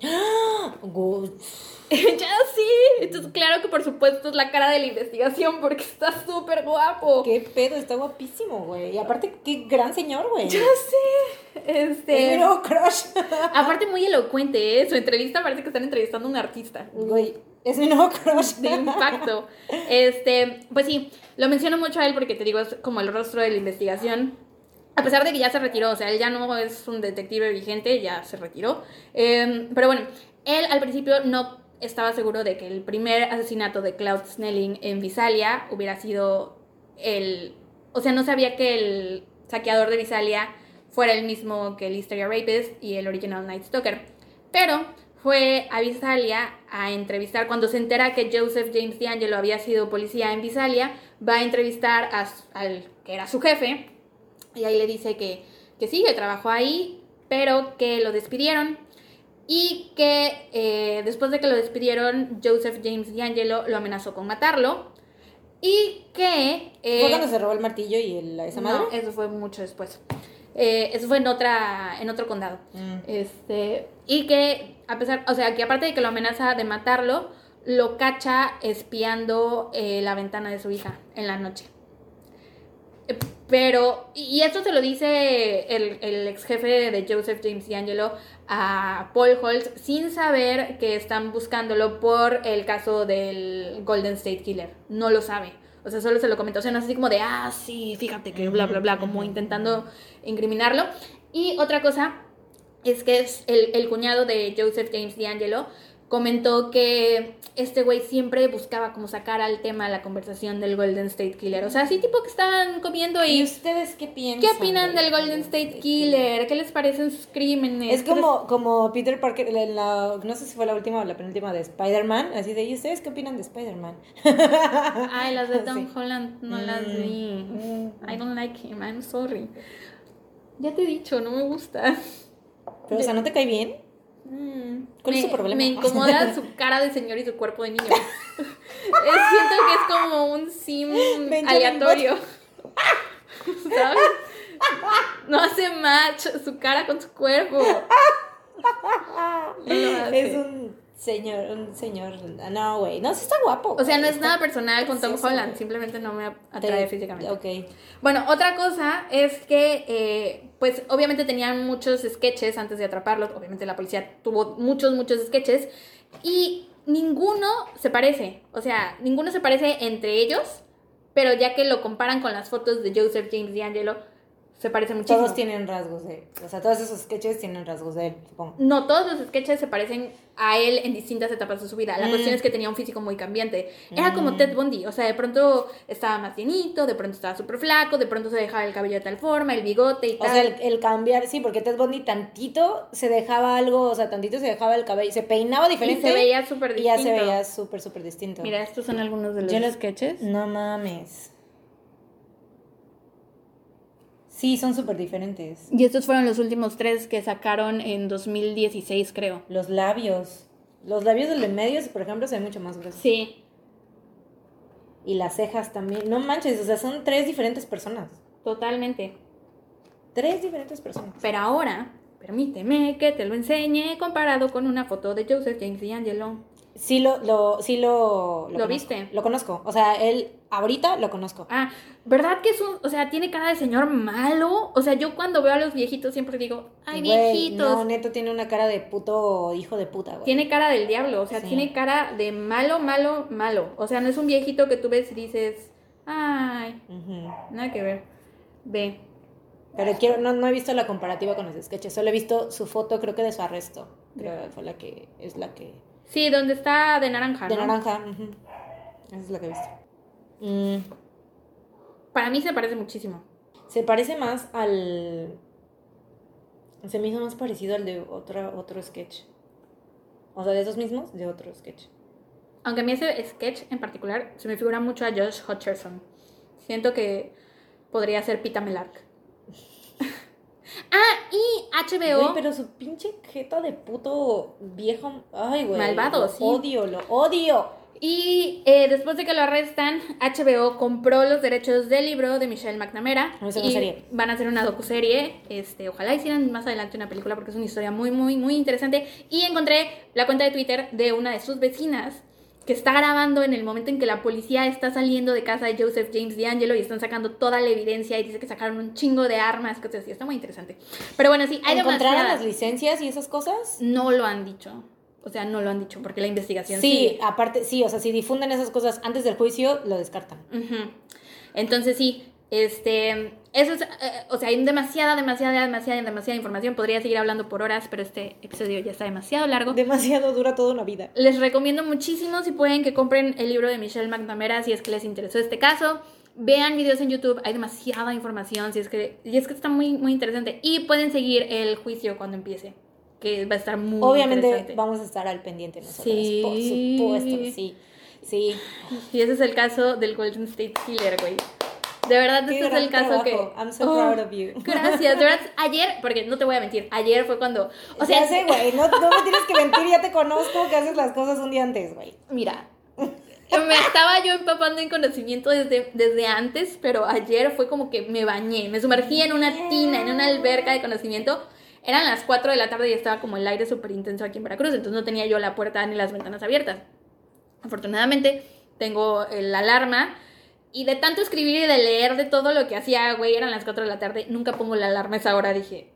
[gasps]
Good. [laughs]
ya sí. Entonces, claro que por supuesto es la cara de la investigación porque está súper guapo.
Qué pedo, está guapísimo, güey. Y aparte, qué gran señor, güey.
Ya sé. Este.
Es crush.
aparte, muy elocuente, ¿eh? Su entrevista parece que están entrevistando a un artista.
Güey, es mi nuevo crush.
De impacto. Este, pues sí, lo menciono mucho a él porque te digo, es como el rostro de la investigación. A pesar de que ya se retiró, o sea, él ya no es un detective vigente, ya se retiró. Em, pero bueno, él al principio no estaba seguro de que el primer asesinato de Cloud Snelling en Visalia hubiera sido el... O sea, no sabía que el saqueador de Visalia fuera el mismo que el Hysteria Rapist y el Original Night Stalker. Pero fue a Visalia a entrevistar, cuando se entera que Joseph James D'Angelo había sido policía en Visalia, va a entrevistar al que era su jefe y ahí le dice que, que sí, que trabajó ahí, pero que lo despidieron y que eh, después de que lo despidieron, Joseph James D'Angelo lo amenazó con matarlo y que...
Eh, ¿Fue cuando se robó el martillo y el, esa madre?
No, eso fue mucho después. Eh, eso fue en otra en otro condado. Mm. Este, y que a pesar, o sea, que aparte de que lo amenaza de matarlo, lo cacha espiando eh, la ventana de su hija en la noche. Eh, pero, y esto se lo dice el, el ex jefe de Joseph James D'Angelo a Paul Holtz sin saber que están buscándolo por el caso del Golden State Killer. No lo sabe. O sea, solo se lo comentó. O sea, no es así como de, ah, sí, fíjate que bla, bla, bla, como intentando incriminarlo. Y otra cosa es que es el, el cuñado de Joseph James D'Angelo comentó que este güey siempre buscaba como sacar al tema la conversación del Golden State Killer. O sea, así tipo que estaban comiendo y...
¿Y ustedes qué piensan?
¿Qué opinan del Golden State Killer? ¿Qué les parecen sus crímenes?
Es como, como Peter Parker, en la, no sé si fue la última o la penúltima de Spider-Man, así de, ¿y ustedes qué opinan de Spider-Man? [laughs]
Ay, las de Tom Holland no las mm. vi. I don't like him, I'm sorry. Ya te he dicho, no me gusta.
Pero, o sea, ¿no te cae bien? Mm, ¿Cuál
me,
es su problema?
Me incomoda [laughs] su cara de señor y su cuerpo de niño. [laughs] siento que es como un sim aleatorio. [laughs] ¿Sabes? No hace match su cara con su cuerpo.
es un señor, un señor. No, güey. No, sí está guapo.
O sea, no es nada personal con Tom Holland. Simplemente no me atrae físicamente. Ok. Bueno, otra cosa es que, eh, pues, obviamente tenían muchos sketches antes de atraparlos. Obviamente la policía tuvo muchos, muchos sketches. Y ninguno se parece. O sea, ninguno se parece entre ellos. Pero ya que lo comparan con las fotos de Joseph James D'Angelo, se parece muchísimo.
Todos tienen rasgos de O sea, todos esos sketches tienen rasgos de él, supongo.
No, todos los sketches se parecen a él en distintas etapas de su vida. La mm. cuestión es que tenía un físico muy cambiante. Era como mm. Ted Bundy. O sea, de pronto estaba más llenito, de pronto estaba súper flaco, de pronto se dejaba el cabello de tal forma, el bigote y tal.
O sea, el, cambiar, sí, porque Ted Bundy tantito se dejaba algo, o sea, tantito se dejaba el cabello, se peinaba diferente.
Y se veía súper distinto.
Y ya se veía súper, súper distinto.
Mira, estos son algunos de los sketches.
No mames. Sí, son súper diferentes.
Y estos fueron los últimos tres que sacaron en 2016, creo.
Los labios. Los labios del de medio, por ejemplo, se ven mucho más gruesos.
Sí.
Y las cejas también. No manches, o sea, son tres diferentes personas.
Totalmente.
Tres diferentes personas.
Pero ahora, permíteme que te lo enseñe comparado con una foto de Joseph James D'Angelo.
Sí lo, lo, sí lo,
lo, viste.
Lo conozco. O sea, él ahorita lo conozco.
Ah, ¿verdad que es un, o sea, tiene cara de señor malo? O sea, yo cuando veo a los viejitos siempre digo, ay, viejitos.
No, neto tiene una cara de puto hijo de puta, güey.
Tiene cara del diablo, o sea, tiene cara de malo, malo, malo. O sea, no es un viejito que tú ves y dices, ay, nada que ver. Ve.
Pero quiero, no, no he visto la comparativa con los sketches, solo he visto su foto, creo que de su arresto. Creo que fue la que, es la que
Sí, donde está de naranja.
De naranja. Esa es la que he visto. Mm.
Para mí se parece muchísimo.
Se parece más al. Se me hizo más parecido al de otra, otro sketch. O sea, de esos mismos, de otro sketch.
Aunque a mí ese sketch en particular se me figura mucho a Josh Hutcherson. Siento que podría ser Pita Melark. Ah, y HBO.
Güey, pero su pinche jeta de puto viejo. Ay, güey.
Malvado, sí.
Odio, lo odio.
Y eh, después de que lo arrestan, HBO compró los derechos del libro de Michelle McNamara. y van a hacer una docuserie. Este, ojalá hicieran más adelante una película porque es una historia muy, muy, muy interesante. Y encontré la cuenta de Twitter de una de sus vecinas que está grabando en el momento en que la policía está saliendo de casa de Joseph James D'Angelo y están sacando toda la evidencia y dice que sacaron un chingo de armas, cosas así. Está muy interesante. Pero bueno, sí,
hay ¿Encontraron las licencias y esas cosas?
No lo han dicho. O sea, no lo han dicho porque la investigación
Sí, aparte, sí, o sea, si difunden esas cosas antes del juicio, lo descartan.
Entonces sí, este, eso es, eh, o sea, hay demasiada, demasiada, demasiada, demasiada información. Podría seguir hablando por horas, pero este episodio ya está demasiado largo.
Demasiado, dura toda una vida.
Les recomiendo muchísimo, si pueden, que compren el libro de Michelle McNamara, si es que les interesó este caso. Vean videos en YouTube, hay demasiada información, si es que, y es que está muy, muy interesante. Y pueden seguir el juicio cuando empiece. que va a estar muy
Obviamente vamos a estar al pendiente nosotros, sí. por supuesto, sí. Sí.
Y ese es el caso del Golden State Killer, güey. De verdad, este es el caso que.
I'm so proud of you. [laughs]
Gracias. De verdad, ayer, porque no te voy a mentir, ayer fue cuando.
O sea, ya sé, güey. No, no me tienes que mentir, ya te conozco que haces las cosas un día antes, güey.
Mira, me estaba yo empapando en conocimiento desde, desde antes, pero ayer fue como que me bañé, me sumergí en una tina, en una alberca de conocimiento. Eran las 4 de la tarde y estaba como el aire súper intenso aquí en Veracruz, entonces no tenía yo la puerta ni las ventanas abiertas. Afortunadamente tengo la alarma y de tanto escribir y de leer de todo lo que hacía, güey, eran las 4 de la tarde, nunca pongo la alarma a esa hora, dije,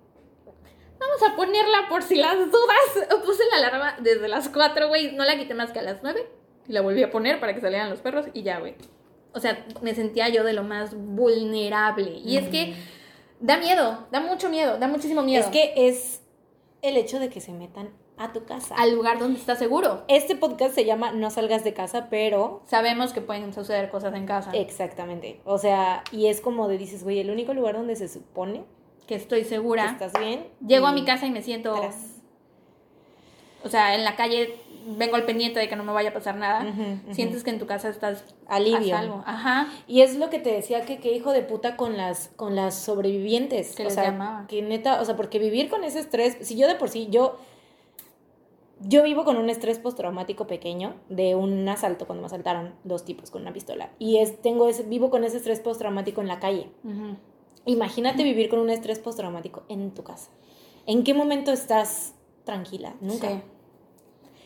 vamos a ponerla por si las dudas. [laughs] Puse la alarma desde las 4, güey, no la quité más que a las 9 y la volví a poner para que salieran los perros y ya, güey. O sea, me sentía yo de lo más vulnerable. Y es que da miedo, da mucho miedo, da muchísimo miedo.
Es que es el hecho de que se metan a tu casa.
Al lugar donde estás seguro.
Este podcast se llama No salgas de casa, pero...
Sabemos que pueden suceder cosas en casa.
Exactamente. O sea, y es como de dices, güey, el único lugar donde se supone...
Que estoy segura.
Que estás bien.
Llego a mi casa y me siento... O sea, en la calle vengo al pendiente de que no me vaya a pasar nada. Sientes que en tu casa estás
alivio.
algo. Ajá.
Y es lo que te decía que qué hijo de puta con las con las sobrevivientes,
que o sea,
que neta, o sea, porque vivir con ese estrés, si yo de por sí yo yo vivo con un estrés postraumático pequeño de un asalto cuando me asaltaron dos tipos con una pistola y es tengo ese, vivo con ese estrés postraumático en la calle. Imagínate vivir con un estrés postraumático en tu casa. ¿En qué momento estás tranquila? Nunca.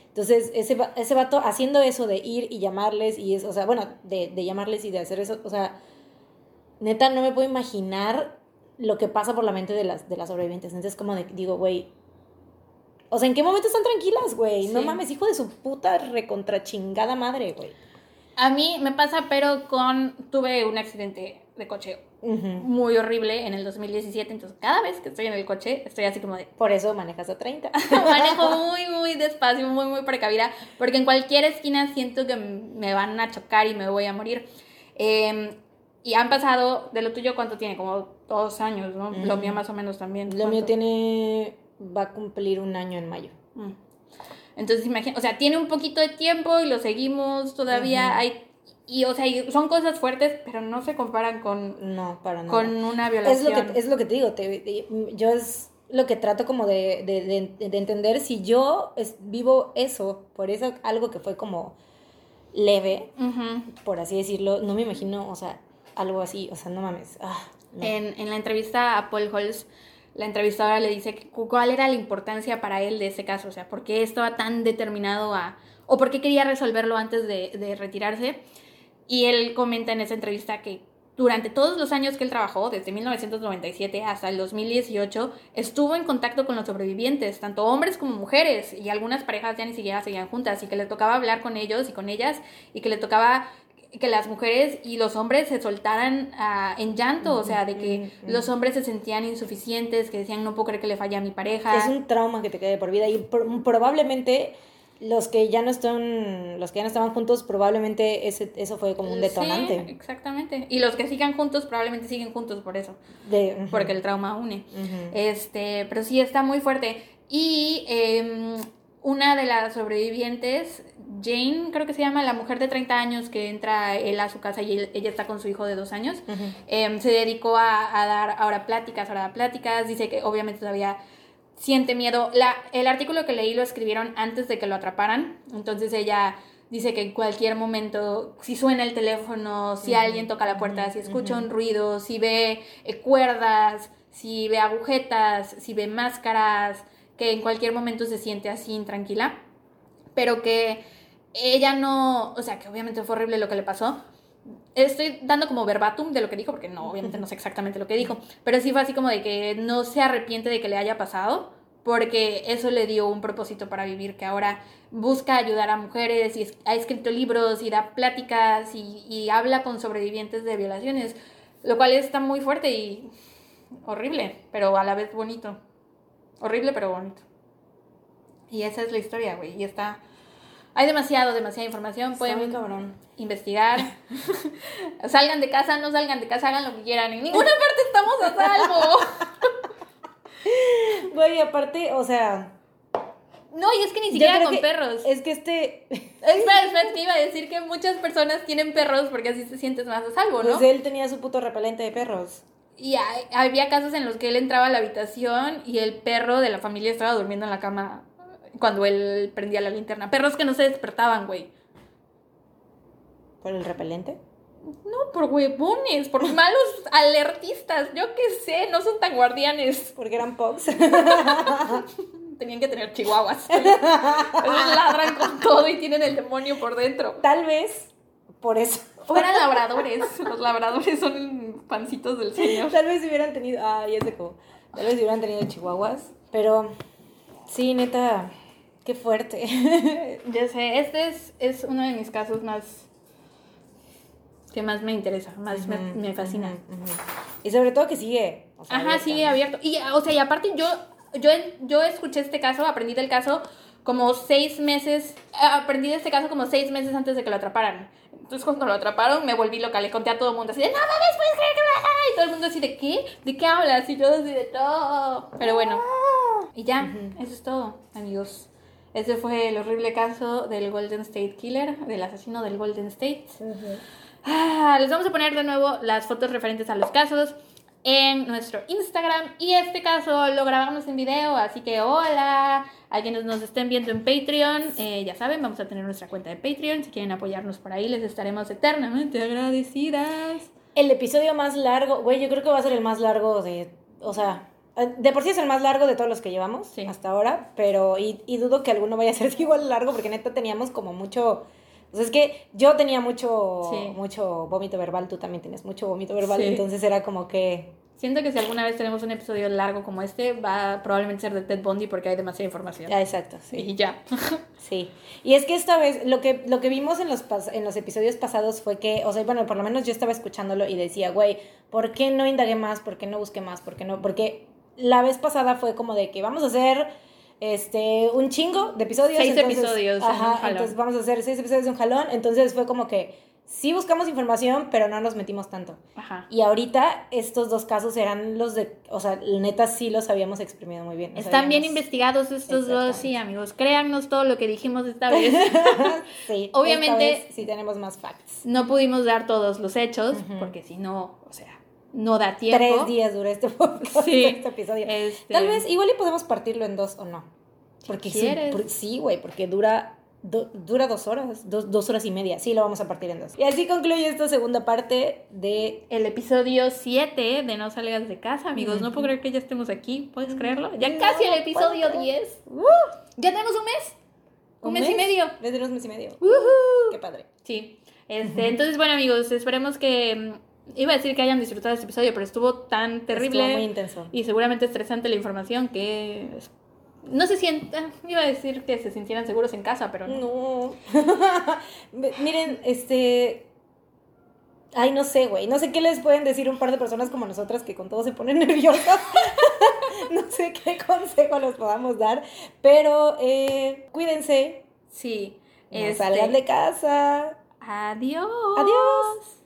Entonces, ese, ese vato haciendo eso de ir y llamarles y eso, o sea, bueno, de, de llamarles y de hacer eso, o sea, neta no me puedo imaginar lo que pasa por la mente de las, de las sobrevivientes. Entonces, como de, digo, güey, o sea, ¿en qué momento están tranquilas, güey? No mames, hijo de su puta recontrachingada madre, güey.
A mí me pasa, pero con, tuve un accidente de coche muy horrible en el 2017. Entonces, cada vez que estoy en el coche, estoy así como de.
Por eso manejas a 30. [laughs]
Manejo muy, muy despacio, muy, muy precavida. Porque en cualquier esquina siento que me van a chocar y me voy a morir. Em, y han pasado, de lo tuyo, ¿cuánto tiene? Como dos años, ¿no? Lo mío más o menos también.
Lo mío tiene. Va a cumplir un año en mayo. Mm.
Entonces, imagínate, o sea, tiene un poquito de tiempo y lo seguimos todavía. Hay y, o sea, son cosas fuertes, pero no se comparan con,
no, para nada.
con una violación.
Es lo que, es lo que te digo, te, yo es lo que trato como de, de, de, entender, si yo es, vivo eso, por eso algo que fue como leve, por así decirlo, no me imagino, o sea, algo así, o sea, no mames. Ah,
en, en la entrevista a Paul Holz, la entrevistadora le dice cuál era la importancia para él de ese caso, o sea, por qué estaba tan determinado a, o por qué quería resolverlo antes de, de retirarse. Y él comenta en esa entrevista que durante todos los años que él trabajó, desde 1997 hasta el 2018, estuvo en contacto con los sobrevivientes, tanto hombres como mujeres, y algunas parejas ya ni siquiera seguían juntas, y que le tocaba hablar con ellos y con ellas, y que le tocaba que las mujeres y los hombres se soltaran ah, en llanto, o sea, de que los hombres se sentían insuficientes, que decían no puedo creer que le falla a mi pareja.
Es un trauma que te quede por vida y probablemente los que ya no están, los que ya no estaban juntos, probablemente ese, eso fue como un detonante.
Sí, exactamente. Y los que sigan juntos, probablemente siguen juntos por eso. De, Porque el trauma une. Este, pero sí está muy fuerte. Y em, una de las sobrevivientes, Jane, creo que se llama, la mujer de 30 años que entra él a su casa y ella está con su hijo de dos años, em, se dedicó a, a, dar ahora pláticas, ahora pláticas, dice que obviamente todavía siente miedo. La, el artículo que leí lo escribieron antes de que lo atraparan, entonces ella dice que en cualquier momento, si suena el teléfono, si alguien toca la puerta, si escucha un ruido, si ve eh, cuerdas, si ve agujetas, si ve máscaras, que en cualquier momento se siente así intranquila, pero que ella no, o sea, que obviamente fue horrible lo que le pasó, estoy dando como verbatim de lo que dijo, porque no, obviamente no sé exactamente lo que dijo, pero sí fue así como de que no se arrepiente de que le haya pasado, porque eso le dio un propósito para vivir, que ahora busca ayudar a mujeres y ha escrito libros y da pláticas y, y habla con sobrevivientes de violaciones, lo cual está muy fuerte y horrible, pero a la vez bonito. Horrible, pero bonito. Y esa es la historia, güey, y está hay demasiado, demasiada información. Pueden cabrón. investigar. [laughs] salgan de casa, no salgan de casa, hagan lo que quieran. En ninguna [laughs] parte estamos a salvo. [laughs]
Güey, aparte, o sea,
No, y es que ni siquiera con perros.
Es que este.
Espera, espera, que iba a decir que muchas personas tienen perros porque así se sientes más a salvo, ¿no?
Pues él tenía su puto repelente de perros.
Y había casos en los que él entraba a la habitación y el perro de la familia estaba durmiendo en la cama cuando él prendía la linterna. Perros que no se despertaban, güey.
¿Por el repelente?
No, por huevones, por [laughs] malos alertistas. Yo qué sé, no son tan guardianes.
Porque eran pops. [laughs]
Tenían que tener chihuahuas. Ladran con todo y tienen el demonio por dentro.
Tal vez por eso.
O eran labradores. Los labradores son pancitos del [laughs] señor.
Tal vez hubieran tenido. Ah, ya sé cómo. Tal vez hubieran tenido chihuahuas. Pero sí, neta. Qué fuerte. [laughs]
ya sé, este es, es uno de mis casos más que más me interesa, más me, fascina.
Y sobre todo que sigue.
Ajá, sigue abierto. Y, o sea, y aparte yo, yo, yo escuché este caso, aprendí del caso como seis meses, aprendí de este caso como seis meses antes de que lo atraparan. Entonces cuando lo atraparon me volví loca, le conté a todo el mundo así de, no mames, puedes creer que lo Y todo el mundo así de, ¿qué? ¿De qué hablas? Y yo así de, todo. Pero bueno, y ya, eso es todo, amigos. Ese fue el horrible caso del Golden State Killer, del asesino del Golden State. Ah, les vamos a poner de nuevo las fotos referentes a los casos en nuestro Instagram y este caso lo grabamos en video, así que hola a quienes nos estén viendo en Patreon, eh, ya saben, vamos a tener nuestra cuenta de Patreon, si quieren apoyarnos por ahí les estaremos eternamente agradecidas.
El episodio más largo, güey, yo creo que va a ser el más largo de, o sea, de por sí es el más largo de todos los que llevamos hasta ahora, pero y, y dudo que alguno vaya a ser [laughs] igual largo porque neta teníamos como mucho o es que yo tenía mucho, mucho vómito verbal, tú también tienes mucho vómito verbal, entonces era como que...
Siento que si alguna vez tenemos un episodio largo como este, va a probablemente ser de Ted Bundy porque hay demasiada información.
Ya, exacto, sí.
Y ya. [laughs]
sí. Y es que esta vez, lo que, lo que vimos en los, en los episodios pasados fue que, o sea, bueno, por lo menos yo estaba escuchándolo y decía, güey, ¿por qué no indagué más? ¿Por qué no busqué más? ¿Por qué no? Porque la vez pasada fue como de que vamos a hacer este, un chingo de episodios.
Seis episodios.
Ajá, entonces vamos a hacer seis episodios de un jalón. Entonces fue como que sí buscamos información, pero no nos metimos tanto.
Ajá.
Y ahorita estos dos casos eran los de, o sea, neta sí los habíamos exprimido muy bien.
Están bien investigados estos dos, sí, amigos. Créannos todo lo que dijimos esta [laughs] vez.
sí.
Obviamente.
sí tenemos más facts.
No pudimos dar todos los hechos, porque si no, o sea, no da tiempo.
Tres días dura este, [laughs] este episodio.
Este
Tal vez, igual y podemos partirlo en dos o no. Porque sí, sí, güey, porque dura, dura dos horas, dos, horas y media. Sí, lo vamos a partir en dos. Y así concluye esta segunda parte de...
El episodio 7 de No salgas de casa, amigos. No puedo creer que ya estemos aquí, ¿puedes creerlo? Ya casi el episodio 10. ya tenemos un mes. Un, mes, y medio.
Ya tenemos un mes y medio. Qué padre.
Sí. Este, entonces, bueno, amigos, esperemos que mm, Iba a decir que hayan disfrutado este episodio, pero estuvo tan terrible.
Estuvo muy intenso.
Y seguramente estresante la información que. No se sienta. [laughs] Iba a decir que se sintieran seguros en casa, pero
no. [laughs] Miren, este. Ay, no sé, güey. No sé qué les pueden decir un par de personas como nosotras que con todo se ponen [laughs] nerviosas. no sé qué consejo les podamos dar. Pero eh, cuídense.
Sí.
No salgan
este,
de casa.
Adiós.
Adiós.